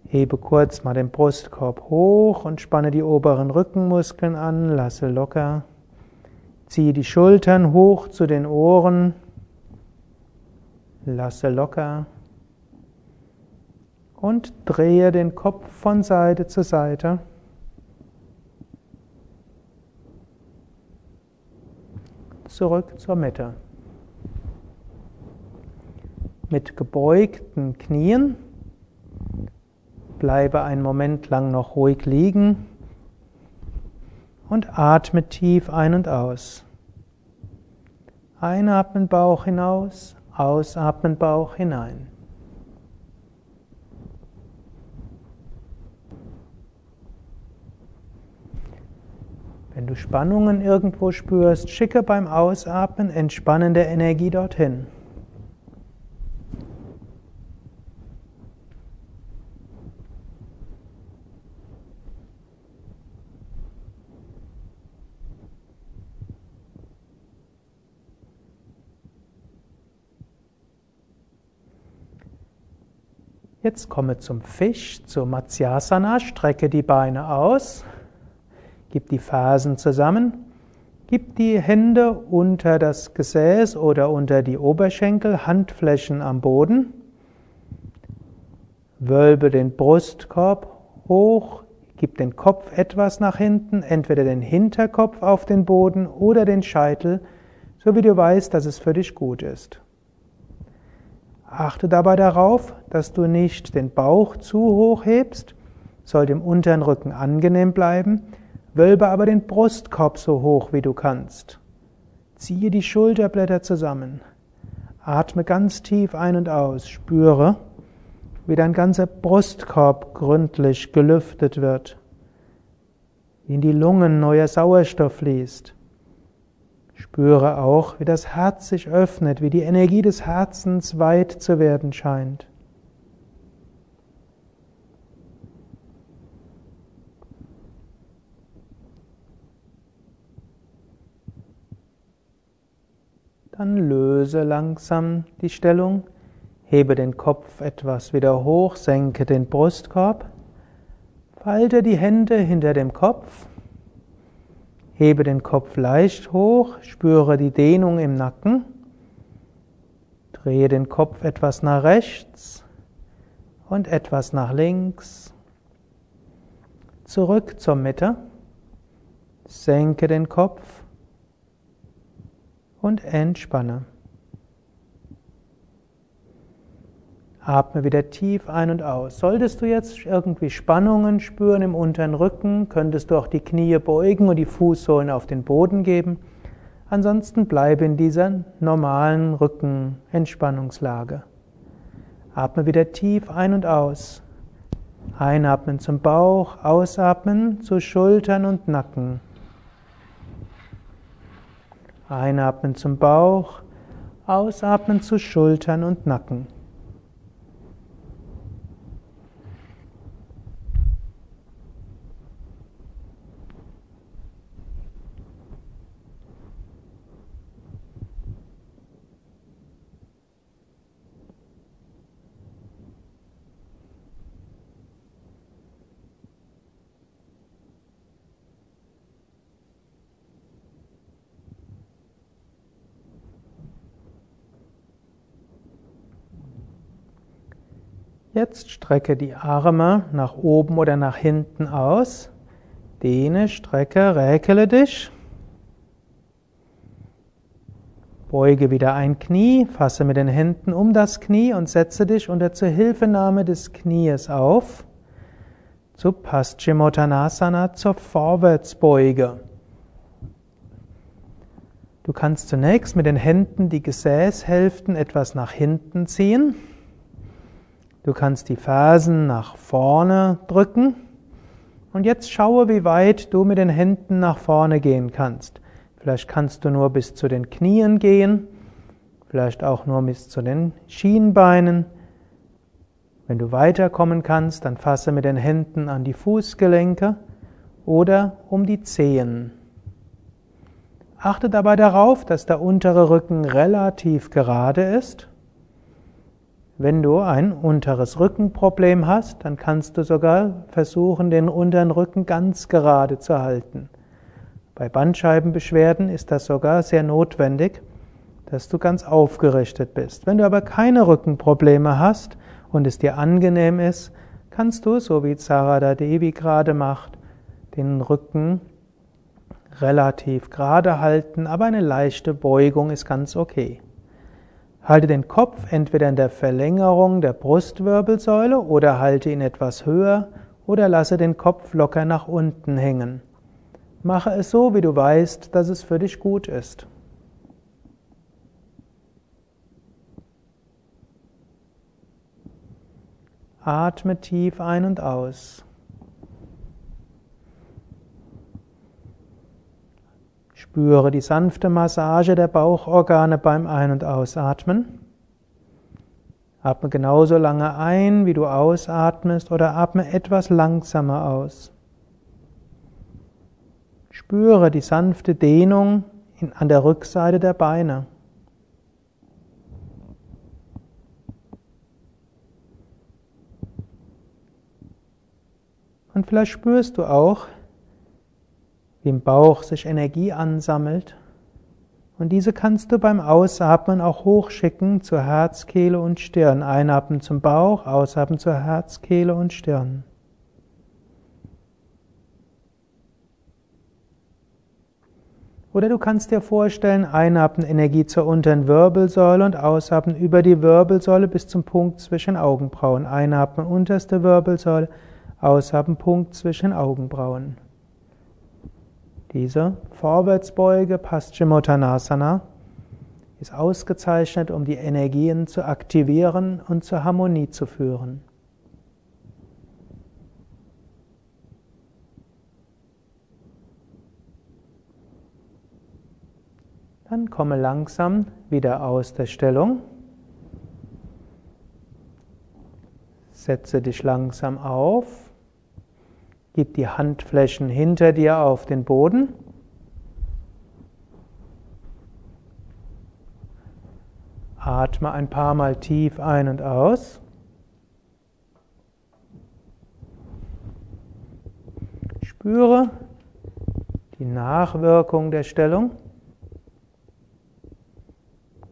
Speaker 1: Hebe kurz mal den Brustkorb hoch und spanne die oberen Rückenmuskeln an, lasse locker. Ziehe die Schultern hoch zu den Ohren, lasse locker und drehe den Kopf von Seite zu Seite. Zurück zur Mitte. Mit gebeugten Knien bleibe einen Moment lang noch ruhig liegen und atme tief ein und aus. Einatmen Bauch hinaus, ausatmen Bauch hinein. Wenn du Spannungen irgendwo spürst, schicke beim Ausatmen entspannende Energie dorthin. Jetzt komme zum Fisch, zur Matsyasana, strecke die Beine aus. Gib die Fersen zusammen. Gib die Hände unter das Gesäß oder unter die Oberschenkel, Handflächen am Boden. Wölbe den Brustkorb hoch, gib den Kopf etwas nach hinten, entweder den Hinterkopf auf den Boden oder den Scheitel, so wie du weißt, dass es für dich gut ist. Achte dabei darauf, dass du nicht den Bauch zu hoch hebst, soll dem unteren Rücken angenehm bleiben, Wölbe aber den Brustkorb so hoch wie du kannst. Ziehe die Schulterblätter zusammen. Atme ganz tief ein und aus. Spüre, wie dein ganzer Brustkorb gründlich gelüftet wird. wie in die Lungen neuer Sauerstoff fließt. Spüre auch, wie das Herz sich öffnet, wie die Energie des Herzens weit zu werden scheint. Dann löse langsam die Stellung, hebe den Kopf etwas wieder hoch, senke den Brustkorb, falte die Hände hinter dem Kopf, hebe den Kopf leicht hoch, spüre die Dehnung im Nacken, drehe den Kopf etwas nach rechts und etwas nach links, zurück zur Mitte, senke den Kopf, und entspanne. Atme wieder tief ein und aus. Solltest du jetzt irgendwie Spannungen spüren im unteren Rücken, könntest du auch die Knie beugen und die Fußsohlen auf den Boden geben. Ansonsten bleibe in dieser normalen Rückenentspannungslage. Atme wieder tief ein und aus. Einatmen zum Bauch, ausatmen zu Schultern und Nacken. Einatmen zum Bauch, ausatmen zu Schultern und Nacken. Jetzt strecke die Arme nach oben oder nach hinten aus. Dehne, strecke, räkele dich. Beuge wieder ein Knie, fasse mit den Händen um das Knie und setze dich unter Zuhilfenahme des Knies auf zu Paschimottanasana, zur Vorwärtsbeuge. Du kannst zunächst mit den Händen die Gesäßhälften etwas nach hinten ziehen. Du kannst die Fersen nach vorne drücken und jetzt schaue, wie weit du mit den Händen nach vorne gehen kannst. Vielleicht kannst du nur bis zu den Knien gehen, vielleicht auch nur bis zu den Schienbeinen. Wenn du weiterkommen kannst, dann fasse mit den Händen an die Fußgelenke oder um die Zehen. Achte dabei darauf, dass der untere Rücken relativ gerade ist wenn du ein unteres Rückenproblem hast, dann kannst du sogar versuchen, den unteren Rücken ganz gerade zu halten. Bei Bandscheibenbeschwerden ist das sogar sehr notwendig, dass du ganz aufgerichtet bist. Wenn du aber keine Rückenprobleme hast und es dir angenehm ist, kannst du, so wie Sarada Devi gerade macht, den Rücken relativ gerade halten, aber eine leichte Beugung ist ganz okay. Halte den Kopf entweder in der Verlängerung der Brustwirbelsäule oder halte ihn etwas höher oder lasse den Kopf locker nach unten hängen. Mache es so, wie du weißt, dass es für dich gut ist. Atme tief ein und aus. Spüre die sanfte Massage der Bauchorgane beim Ein- und Ausatmen. Atme genauso lange ein, wie du ausatmest, oder atme etwas langsamer aus. Spüre die sanfte Dehnung an der Rückseite der Beine. Und vielleicht spürst du auch, im Bauch sich Energie ansammelt. Und diese kannst du beim Ausatmen auch hochschicken zur Herz, Kehle und Stirn. Einatmen zum Bauch, ausatmen zur Herz, Kehle und Stirn. Oder du kannst dir vorstellen, einatmen Energie zur unteren Wirbelsäule und ausatmen über die Wirbelsäule bis zum Punkt zwischen Augenbrauen. Einatmen unterste Wirbelsäule, ausatmen Punkt zwischen Augenbrauen. Diese Vorwärtsbeuge, Paschimottanasana, ist ausgezeichnet, um die Energien zu aktivieren und zur Harmonie zu führen. Dann komme langsam wieder aus der Stellung. Setze dich langsam auf. Gib die Handflächen hinter dir auf den Boden. Atme ein paar Mal tief ein und aus. Spüre die Nachwirkung der Stellung.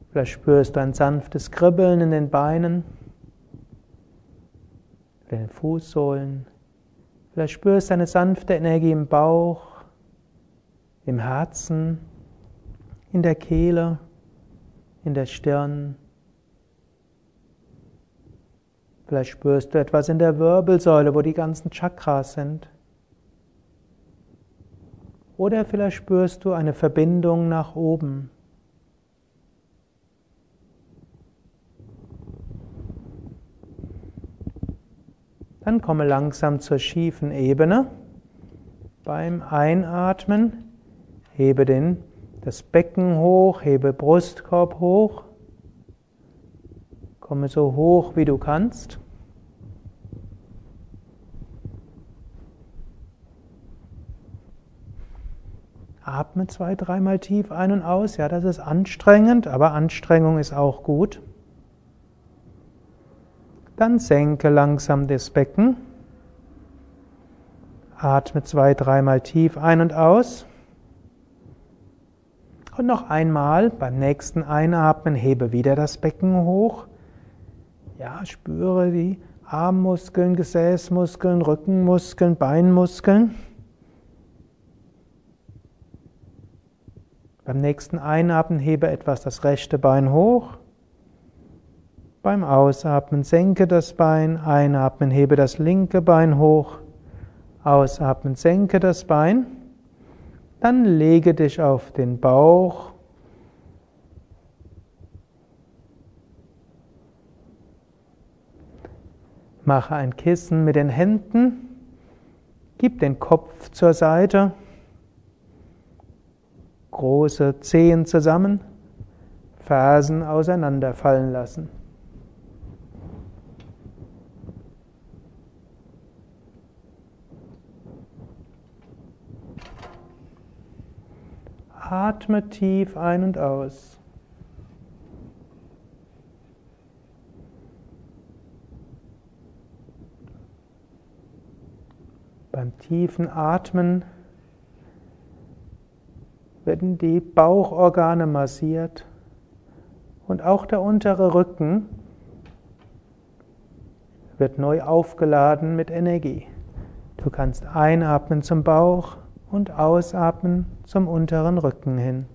Speaker 1: Vielleicht spürst du ein sanftes Kribbeln in den Beinen, in den Fußsohlen. Vielleicht spürst du eine sanfte Energie im Bauch, im Herzen, in der Kehle, in der Stirn. Vielleicht spürst du etwas in der Wirbelsäule, wo die ganzen Chakras sind. Oder vielleicht spürst du eine Verbindung nach oben. Dann komme langsam zur schiefen Ebene. Beim Einatmen hebe den, das Becken hoch, hebe Brustkorb hoch. Komme so hoch wie du kannst. Atme zwei, dreimal tief ein und aus. Ja, das ist anstrengend, aber Anstrengung ist auch gut. Dann senke langsam das Becken. Atme zwei, dreimal tief ein und aus. Und noch einmal beim nächsten Einatmen hebe wieder das Becken hoch. Ja, spüre die Armmuskeln, Gesäßmuskeln, Rückenmuskeln, Beinmuskeln. Beim nächsten Einatmen hebe etwas das rechte Bein hoch. Beim Ausatmen senke das Bein, einatmen hebe das linke Bein hoch. Ausatmen senke das Bein. Dann lege dich auf den Bauch. Mache ein Kissen mit den Händen. Gib den Kopf zur Seite große Zehen zusammen, Fersen auseinanderfallen lassen. Atme tief ein und aus. Beim tiefen Atmen werden die Bauchorgane massiert und auch der untere Rücken wird neu aufgeladen mit Energie. Du kannst einatmen zum Bauch und ausatmen zum unteren Rücken hin.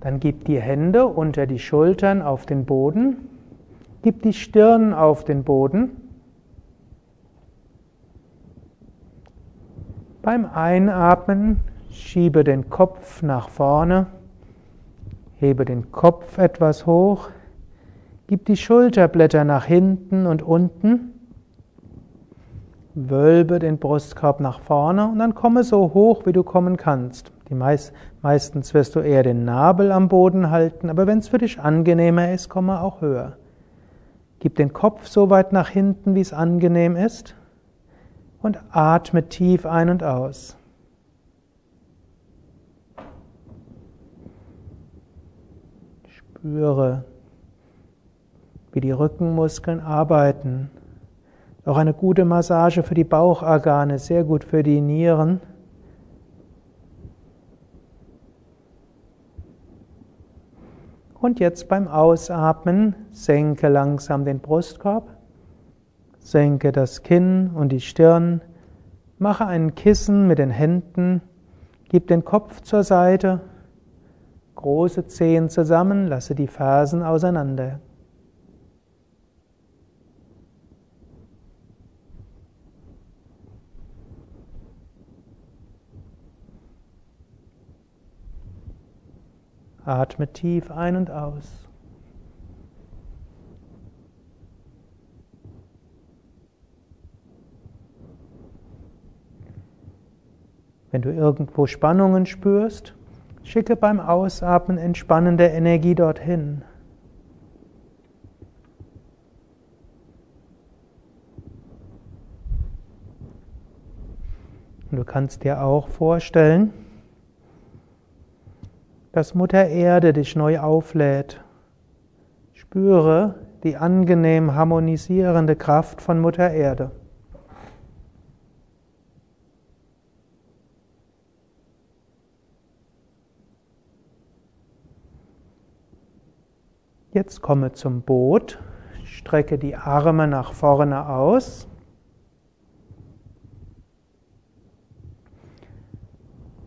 Speaker 1: Dann gib die Hände unter die Schultern auf den Boden Gib die Stirn auf den Boden. Beim Einatmen schiebe den Kopf nach vorne, hebe den Kopf etwas hoch, gib die Schulterblätter nach hinten und unten, wölbe den Brustkorb nach vorne und dann komme so hoch, wie du kommen kannst. Die meist, meistens wirst du eher den Nabel am Boden halten, aber wenn es für dich angenehmer ist, komme auch höher. Gib den Kopf so weit nach hinten, wie es angenehm ist und atme tief ein und aus. Spüre, wie die Rückenmuskeln arbeiten. Auch eine gute Massage für die Bauchorgane, sehr gut für die Nieren. Und jetzt beim Ausatmen senke langsam den Brustkorb, senke das Kinn und die Stirn, mache ein Kissen mit den Händen, gib den Kopf zur Seite, große Zehen zusammen, lasse die Fersen auseinander. Atme tief ein und aus. Wenn du irgendwo Spannungen spürst, schicke beim Ausatmen entspannende Energie dorthin. Du kannst dir auch vorstellen, dass Mutter Erde dich neu auflädt. Spüre die angenehm harmonisierende Kraft von Mutter Erde. Jetzt komme zum Boot, strecke die Arme nach vorne aus.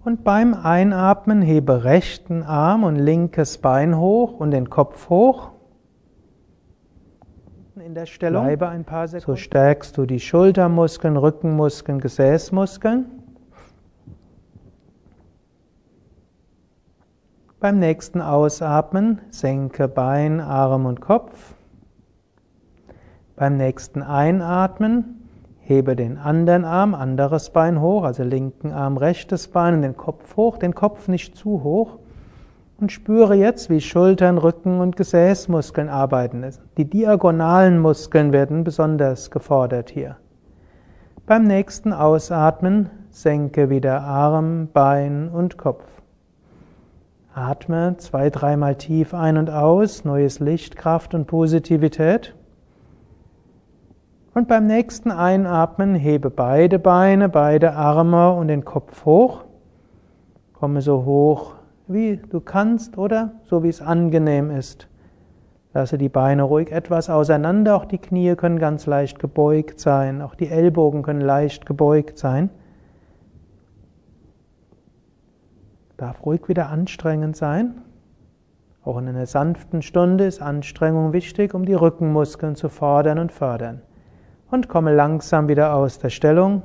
Speaker 1: Und beim Einatmen hebe rechten Arm und linkes Bein hoch und den Kopf hoch. In der Stellung bleibe ein paar Sekunden. So stärkst du die Schultermuskeln, Rückenmuskeln, Gesäßmuskeln. Beim nächsten Ausatmen senke Bein, Arm und Kopf. Beim nächsten Einatmen Hebe den anderen Arm, anderes Bein hoch, also linken Arm, rechtes Bein und den Kopf hoch, den Kopf nicht zu hoch. Und spüre jetzt, wie Schultern, Rücken und Gesäßmuskeln arbeiten. Die diagonalen Muskeln werden besonders gefordert hier. Beim nächsten Ausatmen senke wieder Arm, Bein und Kopf. Atme zwei, dreimal tief ein und aus, neues Licht, Kraft und Positivität. Und beim nächsten Einatmen hebe beide Beine, beide Arme und den Kopf hoch. Komme so hoch, wie du kannst oder so wie es angenehm ist. Lasse die Beine ruhig etwas auseinander, auch die Knie können ganz leicht gebeugt sein, auch die Ellbogen können leicht gebeugt sein. Darf ruhig wieder anstrengend sein. Auch in einer sanften Stunde ist Anstrengung wichtig, um die Rückenmuskeln zu fordern und fördern und komme langsam wieder aus der Stellung.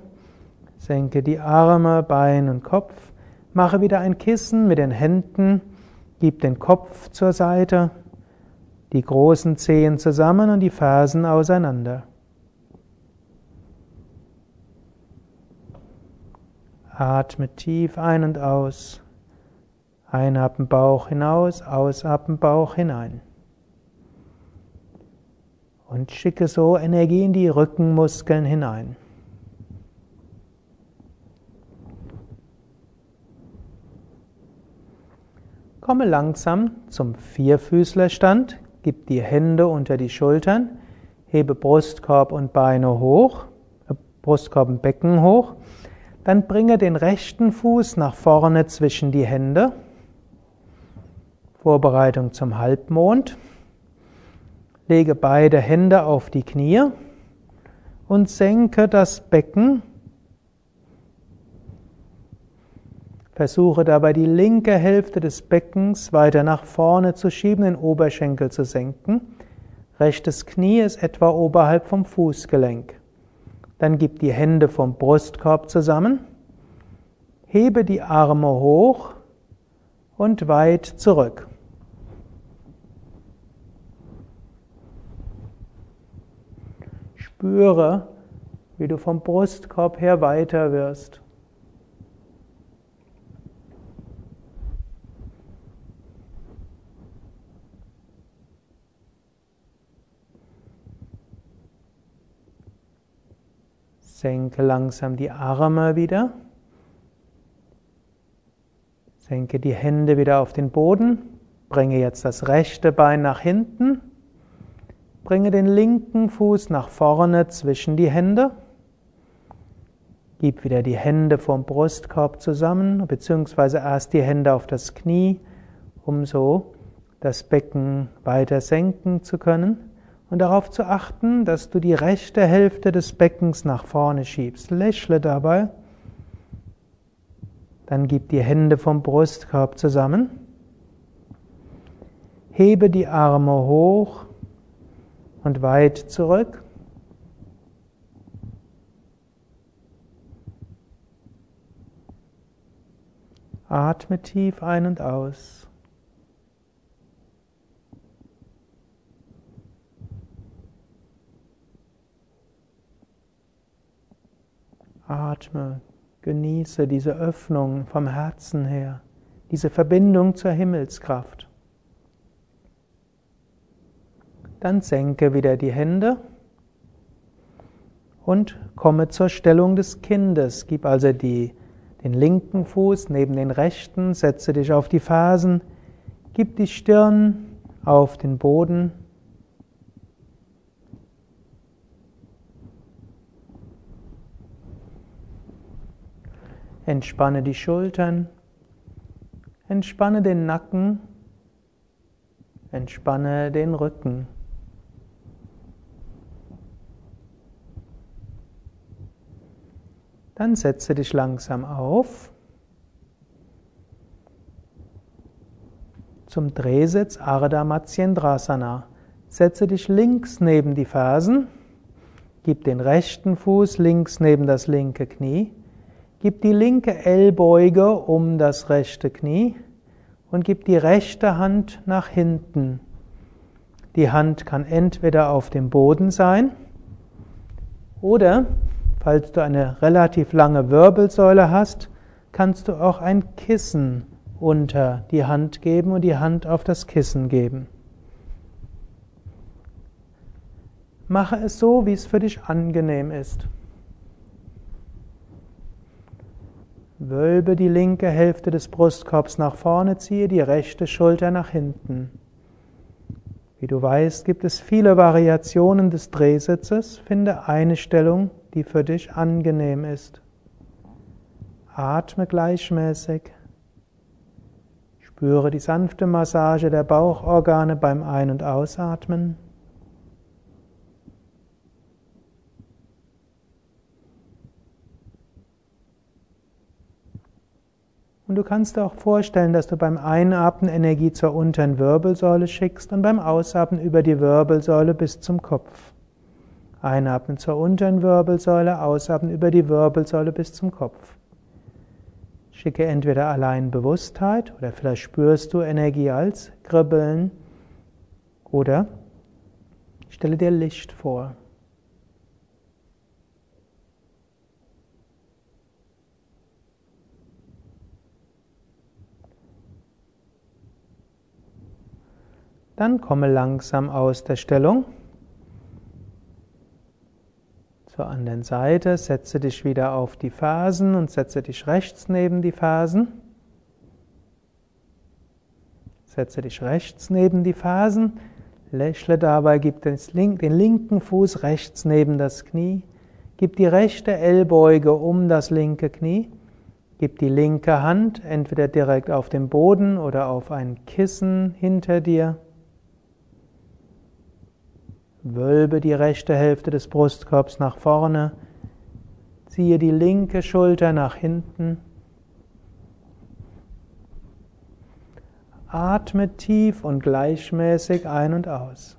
Speaker 1: Senke die Arme, Bein und Kopf. Mache wieder ein Kissen mit den Händen. Gib den Kopf zur Seite, die großen Zehen zusammen und die Fersen auseinander. Atme tief ein und aus. Einatmen Bauch hinaus, ausatmen Bauch hinein und schicke so Energie in die Rückenmuskeln hinein. Komme langsam zum Vierfüßlerstand, gib die Hände unter die Schultern, hebe Brustkorb und Beine hoch, äh, Brustkorb und Becken hoch, dann bringe den rechten Fuß nach vorne zwischen die Hände. Vorbereitung zum Halbmond. Lege beide Hände auf die Knie und senke das Becken. Versuche dabei die linke Hälfte des Beckens weiter nach vorne zu schieben, den Oberschenkel zu senken. Rechtes Knie ist etwa oberhalb vom Fußgelenk. Dann gib die Hände vom Brustkorb zusammen. Hebe die Arme hoch und weit zurück. Spüre, wie du vom Brustkorb her weiter wirst. Senke langsam die Arme wieder. Senke die Hände wieder auf den Boden. Bringe jetzt das rechte Bein nach hinten. Bringe den linken Fuß nach vorne zwischen die Hände. Gib wieder die Hände vom Brustkorb zusammen, beziehungsweise erst die Hände auf das Knie, um so das Becken weiter senken zu können und darauf zu achten, dass du die rechte Hälfte des Beckens nach vorne schiebst. Lächle dabei. Dann gib die Hände vom Brustkorb zusammen. Hebe die Arme hoch und weit zurück. Atme tief ein und aus. Atme Genieße diese Öffnung vom Herzen her, diese Verbindung zur Himmelskraft. Dann senke wieder die Hände und komme zur Stellung des Kindes. Gib also die, den linken Fuß neben den rechten, setze dich auf die Fersen, gib die Stirn auf den Boden. Entspanne die Schultern, entspanne den Nacken, entspanne den Rücken. Dann setze dich langsam auf zum Drehsitz Ardha Matsyendrasana. Setze dich links neben die Fersen, gib den rechten Fuß links neben das linke Knie, gib die linke Ellbeuge um das rechte Knie und gib die rechte Hand nach hinten. Die Hand kann entweder auf dem Boden sein oder Falls du eine relativ lange Wirbelsäule hast, kannst du auch ein Kissen unter die Hand geben und die Hand auf das Kissen geben. Mache es so, wie es für dich angenehm ist. Wölbe die linke Hälfte des Brustkorbs nach vorne, ziehe die rechte Schulter nach hinten. Wie du weißt, gibt es viele Variationen des Drehsitzes. Finde eine Stellung, die für dich angenehm ist. Atme gleichmäßig. Spüre die sanfte Massage der Bauchorgane beim Ein- und Ausatmen. Und du kannst dir auch vorstellen, dass du beim Einatmen Energie zur unteren Wirbelsäule schickst und beim Ausatmen über die Wirbelsäule bis zum Kopf. Einatmen zur unteren Wirbelsäule, ausatmen über die Wirbelsäule bis zum Kopf. Schicke entweder allein Bewusstheit oder vielleicht spürst du Energie als Kribbeln oder stelle dir Licht vor. Dann komme langsam aus der Stellung zur anderen Seite, setze dich wieder auf die Fersen und setze dich rechts neben die Fersen. Setze dich rechts neben die Fersen, lächle dabei, gib den linken Fuß rechts neben das Knie, gib die rechte Ellbeuge um das linke Knie, gib die linke Hand entweder direkt auf den Boden oder auf ein Kissen hinter dir. Wölbe die rechte Hälfte des Brustkorbs nach vorne. Ziehe die linke Schulter nach hinten. Atme tief und gleichmäßig ein und aus.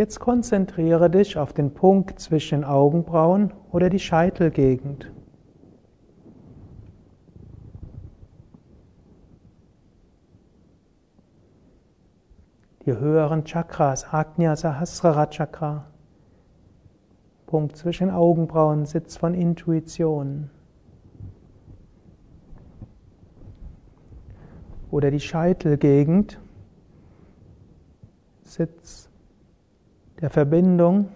Speaker 1: Jetzt konzentriere dich auf den Punkt zwischen den Augenbrauen oder die Scheitelgegend. Die höheren Chakras, Agnya Sahasrara Chakra, Punkt zwischen Augenbrauen, Sitz von Intuition. Oder die Scheitelgegend, Sitz der Verbindung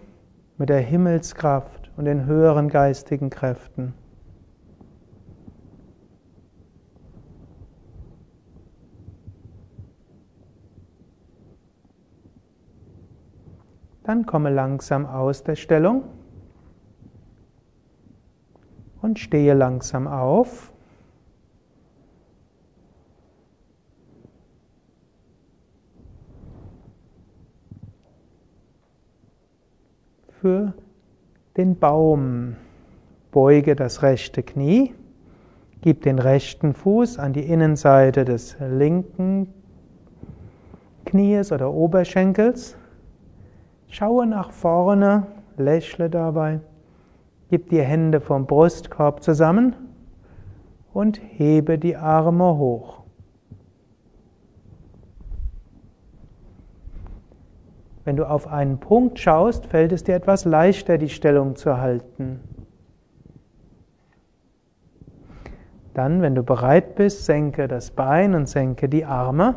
Speaker 1: mit der Himmelskraft und den höheren geistigen Kräften. Dann komme langsam aus der Stellung und stehe langsam auf. Für den Baum. Beuge das rechte Knie, gib den rechten Fuß an die Innenseite des linken Knies oder Oberschenkels. Schaue nach vorne, lächle dabei, gib die Hände vom Brustkorb zusammen und hebe die Arme hoch. Wenn du auf einen Punkt schaust, fällt es dir etwas leichter, die Stellung zu halten. Dann, wenn du bereit bist, senke das Bein und senke die Arme.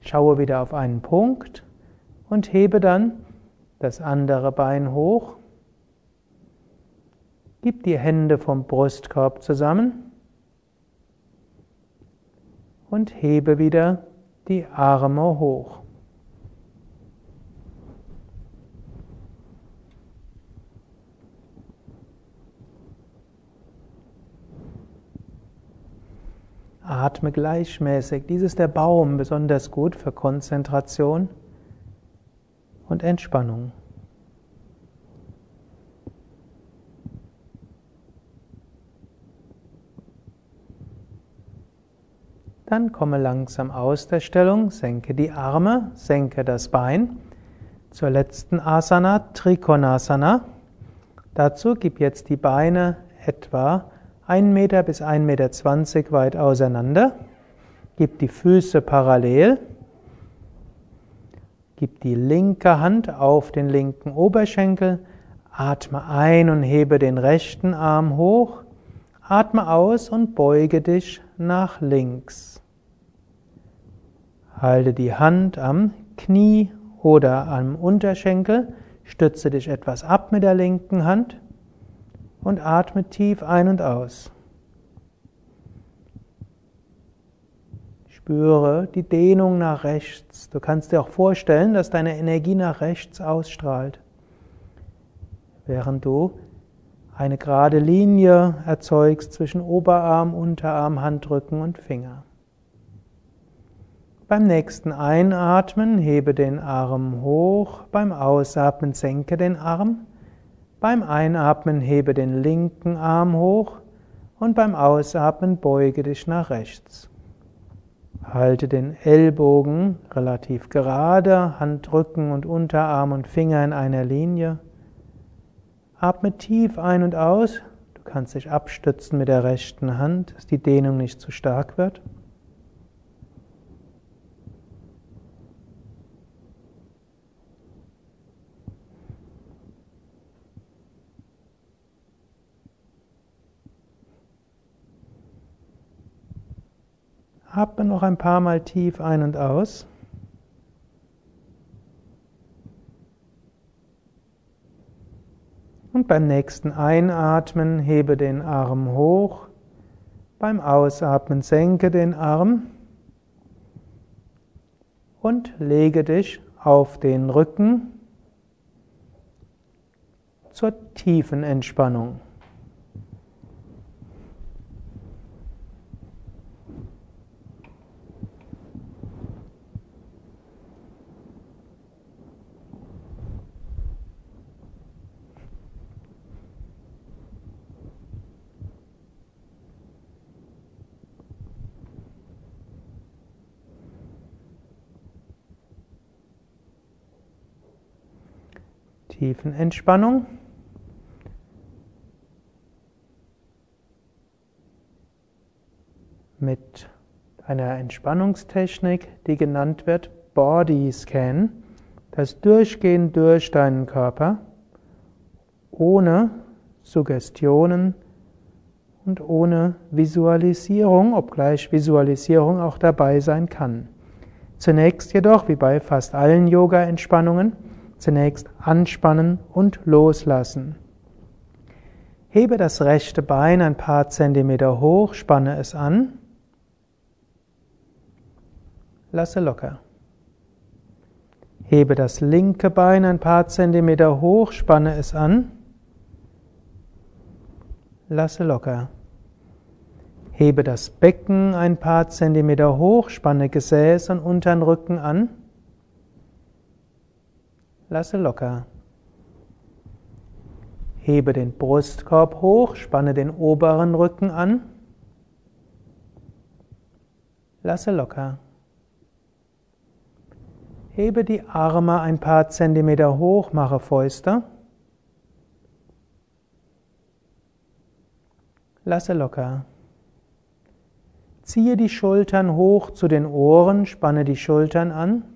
Speaker 1: Schaue wieder auf einen Punkt und hebe dann das andere Bein hoch. Gib die Hände vom Brustkorb zusammen und hebe wieder die Arme hoch. Atme gleichmäßig. Dies ist der Baum besonders gut für Konzentration und Entspannung. Dann komme langsam aus der Stellung, senke die Arme, senke das Bein. Zur letzten Asana, Trikonasana. Dazu gib jetzt die Beine etwa 1 Meter bis 1,20 Meter weit auseinander. Gib die Füße parallel. Gib die linke Hand auf den linken Oberschenkel. Atme ein und hebe den rechten Arm hoch. Atme aus und beuge dich nach links. Halte die Hand am Knie oder am Unterschenkel. Stütze dich etwas ab mit der linken Hand und atme tief ein und aus. Spüre die Dehnung nach rechts. Du kannst dir auch vorstellen, dass deine Energie nach rechts ausstrahlt, während du eine gerade Linie erzeugst zwischen Oberarm, Unterarm, Handrücken und Finger. Beim nächsten Einatmen hebe den Arm hoch, beim Ausatmen senke den Arm. Beim Einatmen hebe den linken Arm hoch und beim Ausatmen beuge dich nach rechts. Halte den Ellbogen relativ gerade, Handrücken und Unterarm und Finger in einer Linie. Atme tief ein und aus. Du kannst dich abstützen mit der rechten Hand, dass die Dehnung nicht zu stark wird. Atme noch ein paar Mal tief ein und aus. Und beim nächsten Einatmen hebe den Arm hoch. Beim Ausatmen senke den Arm und lege dich auf den Rücken zur tiefen Entspannung. Tiefen Entspannung. Mit einer Entspannungstechnik, die genannt wird Body Scan, das Durchgehen durch deinen Körper ohne Suggestionen und ohne Visualisierung, obgleich Visualisierung auch dabei sein kann. Zunächst jedoch, wie bei fast allen Yoga-Entspannungen, Zunächst anspannen und loslassen. Hebe das rechte Bein ein paar Zentimeter hoch, spanne es an. Lasse locker. Hebe das linke Bein ein paar Zentimeter hoch, spanne es an. Lasse locker. Hebe das Becken ein paar Zentimeter hoch, spanne Gesäß und unteren Rücken an. Lasse locker. Hebe den Brustkorb hoch, spanne den oberen Rücken an. Lasse locker. Hebe die Arme ein paar Zentimeter hoch, mache Fäuste. Lasse locker. Ziehe die Schultern hoch zu den Ohren, spanne die Schultern an.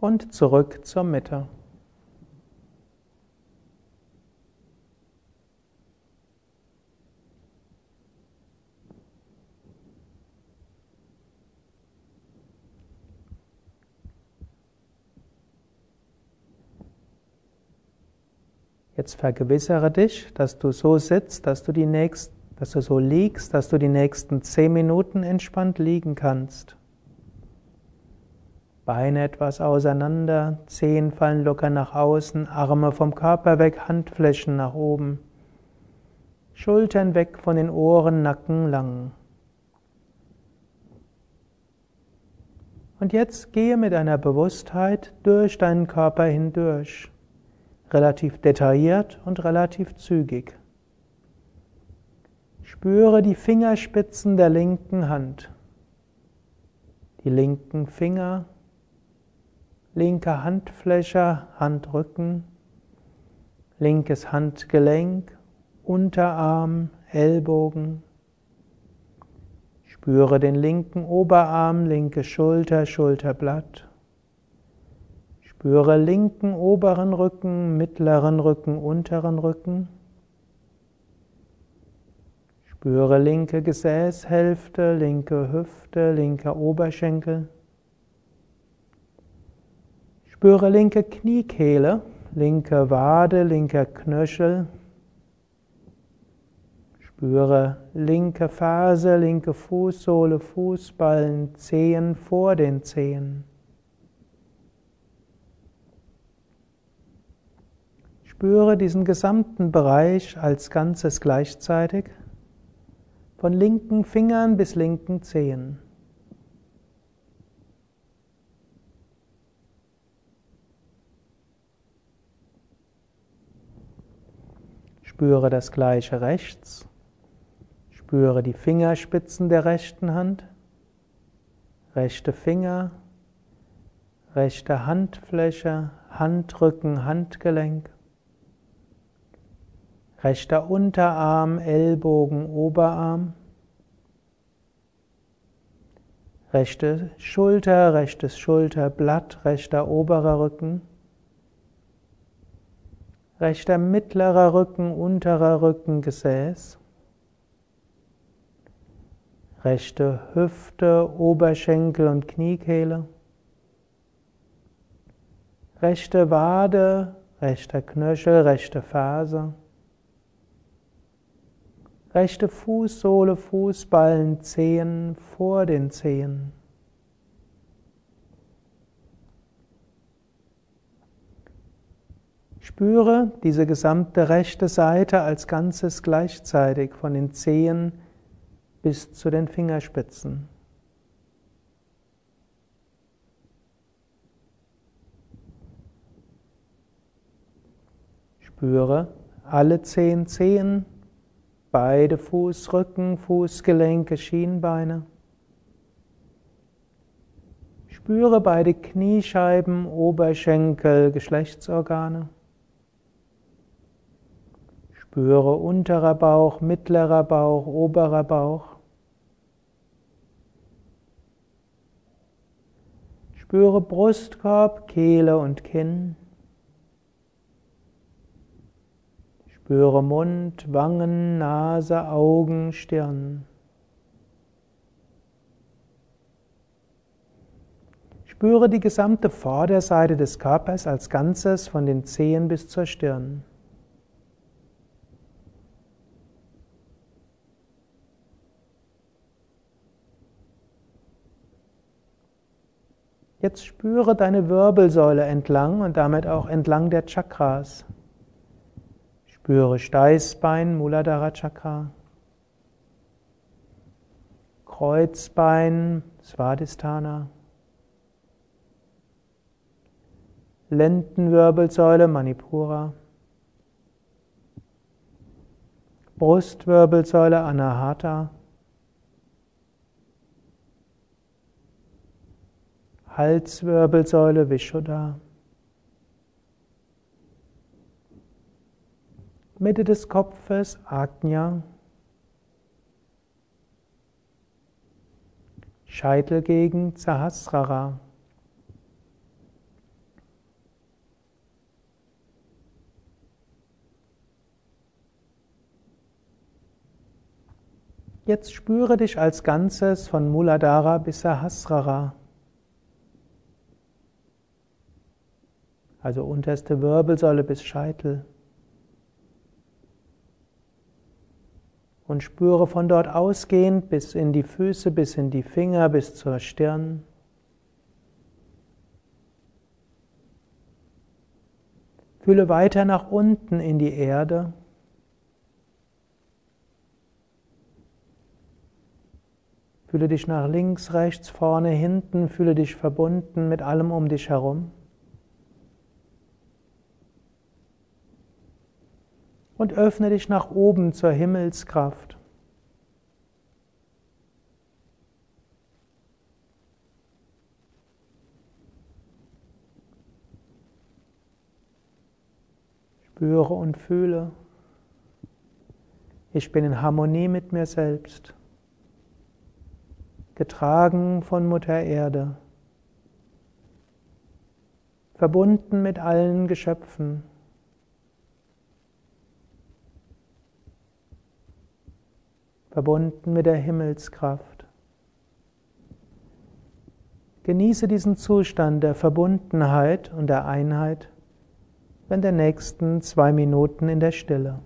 Speaker 1: Und zurück zur Mitte. Jetzt vergewissere dich, dass du so sitzt, dass du die nächsten, dass du so liegst, dass du die nächsten zehn Minuten entspannt liegen kannst. Beine etwas auseinander, Zehen fallen locker nach außen, Arme vom Körper weg, Handflächen nach oben. Schultern weg von den Ohren, Nacken lang. Und jetzt gehe mit deiner Bewusstheit durch deinen Körper hindurch relativ detailliert und relativ zügig. Spüre die Fingerspitzen der linken Hand, die linken Finger, linke Handfläche, Handrücken, linkes Handgelenk, Unterarm, Ellbogen. Spüre den linken Oberarm, linke Schulter, Schulterblatt. Spüre linken oberen Rücken, mittleren Rücken, unteren Rücken. Spüre linke Gesäßhälfte, linke Hüfte, linker Oberschenkel. Spüre linke Kniekehle, linke Wade, linker Knöchel. Spüre linke Ferse, linke Fußsohle, Fußballen, Zehen vor den Zehen. Spüre diesen gesamten Bereich als Ganzes gleichzeitig, von linken Fingern bis linken Zehen. Spüre das gleiche rechts. Spüre die Fingerspitzen der rechten Hand, rechte Finger, rechte Handfläche, Handrücken, Handgelenk rechter Unterarm, Ellbogen, Oberarm, rechte Schulter, rechtes Schulterblatt, rechter oberer Rücken, rechter mittlerer Rücken, unterer Rücken, Gesäß, rechte Hüfte, Oberschenkel und Kniekehle, rechte Wade, rechter Knöchel, rechte Ferse, rechte Fußsohle, Fußballen, Zehen vor den Zehen. Spüre diese gesamte rechte Seite als Ganzes gleichzeitig von den Zehen bis zu den Fingerspitzen. Spüre alle zehn Zehen Beide Fußrücken, Fußgelenke, Schienbeine. Spüre beide Kniescheiben, Oberschenkel, Geschlechtsorgane. Spüre unterer Bauch, mittlerer Bauch, oberer Bauch. Spüre Brustkorb, Kehle und Kinn. Spüre Mund, Wangen, Nase, Augen, Stirn. Spüre die gesamte Vorderseite des Körpers als Ganzes von den Zehen bis zur Stirn. Jetzt spüre deine Wirbelsäule entlang und damit auch entlang der Chakras. Spüre Steißbein, Muladhara Chakra. Kreuzbein, Svadhisthana. Lendenwirbelsäule, Manipura. Brustwirbelsäule, Anahata. Halswirbelsäule, Vishuddha. Mitte des Kopfes, Ajna. Scheitelgegend Sahasrara. Jetzt spüre dich als Ganzes von Muladhara bis Sahasrara. Also unterste Wirbelsäule bis Scheitel. und spüre von dort ausgehend bis in die Füße, bis in die Finger, bis zur Stirn. Fühle weiter nach unten in die Erde. Fühle dich nach links, rechts, vorne, hinten, fühle dich verbunden mit allem um dich herum. Und öffne dich nach oben zur Himmelskraft. Spüre und fühle, ich bin in Harmonie mit mir selbst, getragen von Mutter Erde, verbunden mit allen Geschöpfen. Verbunden mit der Himmelskraft. Genieße diesen Zustand der Verbundenheit und der Einheit in der nächsten zwei Minuten in der Stille.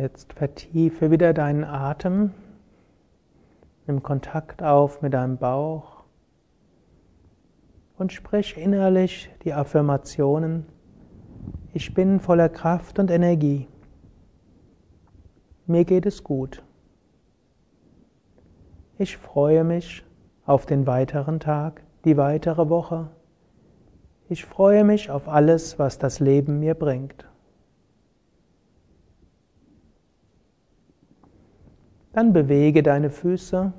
Speaker 1: Jetzt vertiefe wieder deinen Atem. Nimm Kontakt auf mit deinem Bauch und sprich innerlich die Affirmationen. Ich bin voller Kraft und Energie. Mir geht es gut. Ich freue mich auf den weiteren Tag, die weitere Woche. Ich freue mich auf alles, was das Leben mir bringt. Dann bewege deine Füße,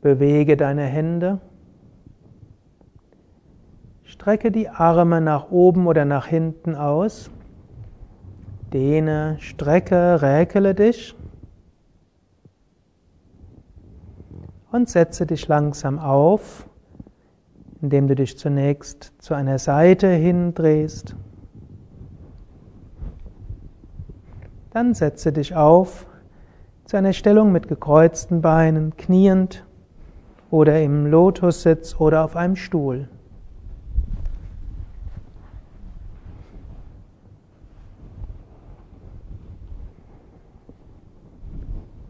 Speaker 1: bewege deine Hände, strecke die Arme nach oben oder nach hinten aus, dehne, strecke, räkele dich. Und setze dich langsam auf, indem du dich zunächst zu einer Seite hindrehst. Dann setze dich auf zu einer Stellung mit gekreuzten Beinen, kniend oder im Lotussitz oder auf einem Stuhl.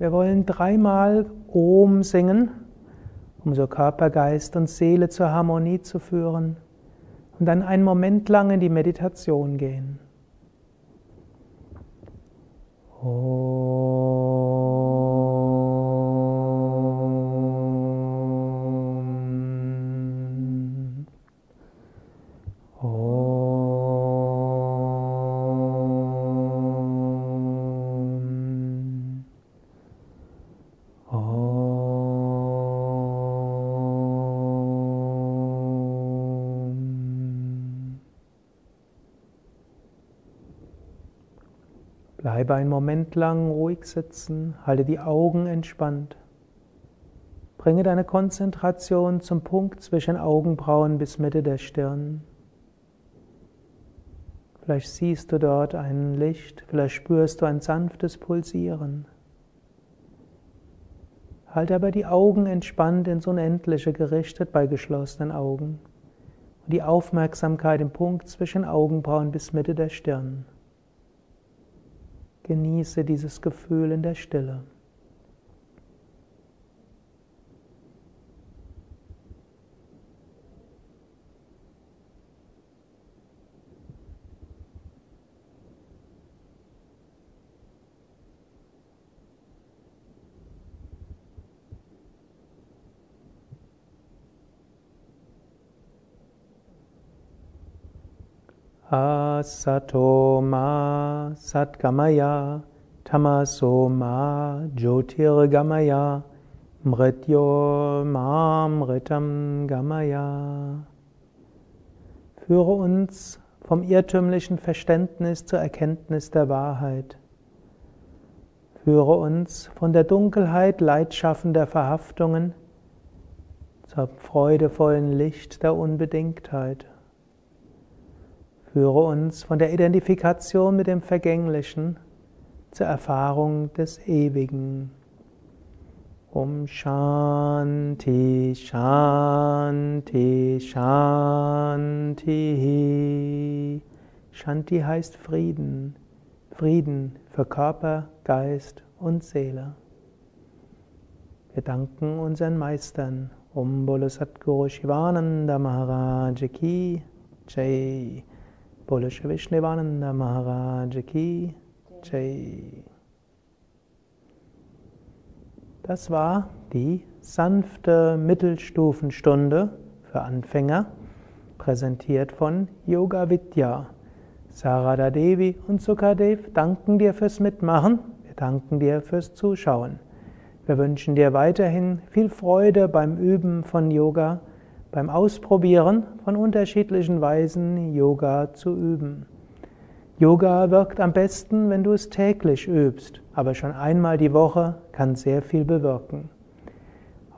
Speaker 1: Wir wollen dreimal Om singen, um so Körper, Geist und Seele zur Harmonie zu führen und dann einen Moment lang in die Meditation gehen. Oh. Bleibe einen Moment lang ruhig sitzen, halte die Augen entspannt. Bringe deine Konzentration zum Punkt zwischen Augenbrauen bis Mitte der Stirn. Vielleicht siehst du dort ein Licht, vielleicht spürst du ein sanftes Pulsieren. Halte aber die Augen entspannt ins Unendliche gerichtet bei geschlossenen Augen und die Aufmerksamkeit im Punkt zwischen Augenbrauen bis Mitte der Stirn. Genieße dieses Gefühl in der Stille. Asatoma Satgamaya Tamasoma Jyotirgamaya Mrityo Mamritam Gamaya. Führe uns vom irrtümlichen Verständnis zur Erkenntnis der Wahrheit. Führe uns von der Dunkelheit leidschaffender Verhaftungen zur freudevollen Licht der Unbedingtheit. Führe uns von der Identifikation mit dem Vergänglichen zur Erfahrung des Ewigen. Om Shanti, Shanti, Shanti. Shanti heißt Frieden. Frieden für Körper, Geist und Seele. Wir danken unseren Meistern. Om Bolo Satguru Shivananda Maharaj Ki Jai. Bole Shri Vishnevananda Maharaj Ki Jai. Das war die sanfte Mittelstufenstunde für Anfänger, präsentiert von Yoga Vidya. Sarada Devi und Sukadev danken dir fürs Mitmachen. Wir danken dir fürs Zuschauen. Wir wünschen dir weiterhin viel Freude beim Üben von Yoga beim Ausprobieren von unterschiedlichen Weisen Yoga zu üben. Yoga wirkt am besten, wenn du es täglich übst, aber schon einmal die Woche kann sehr viel bewirken.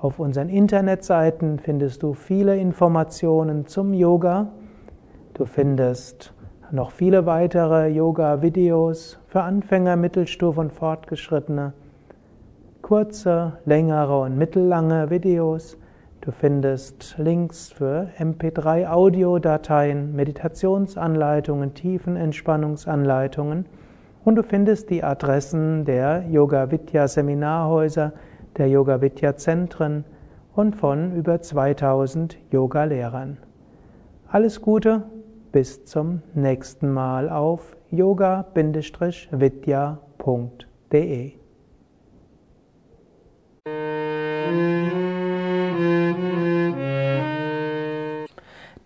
Speaker 1: Auf unseren Internetseiten findest du viele Informationen zum Yoga. Du findest noch viele weitere Yoga-Videos für Anfänger, Mittelstufe und Fortgeschrittene, kurze, längere und mittellange Videos. Du findest Links für MP3-Audiodateien, Meditationsanleitungen, Tiefenentspannungsanleitungen und du findest die Adressen der Yoga Vidya Seminarhäuser, der Yoga Vidya Zentren und von über 2000 Yoga-Lehrern. Alles Gute, bis zum nächsten Mal auf yoga-vidya.de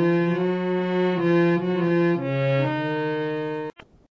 Speaker 1: thank you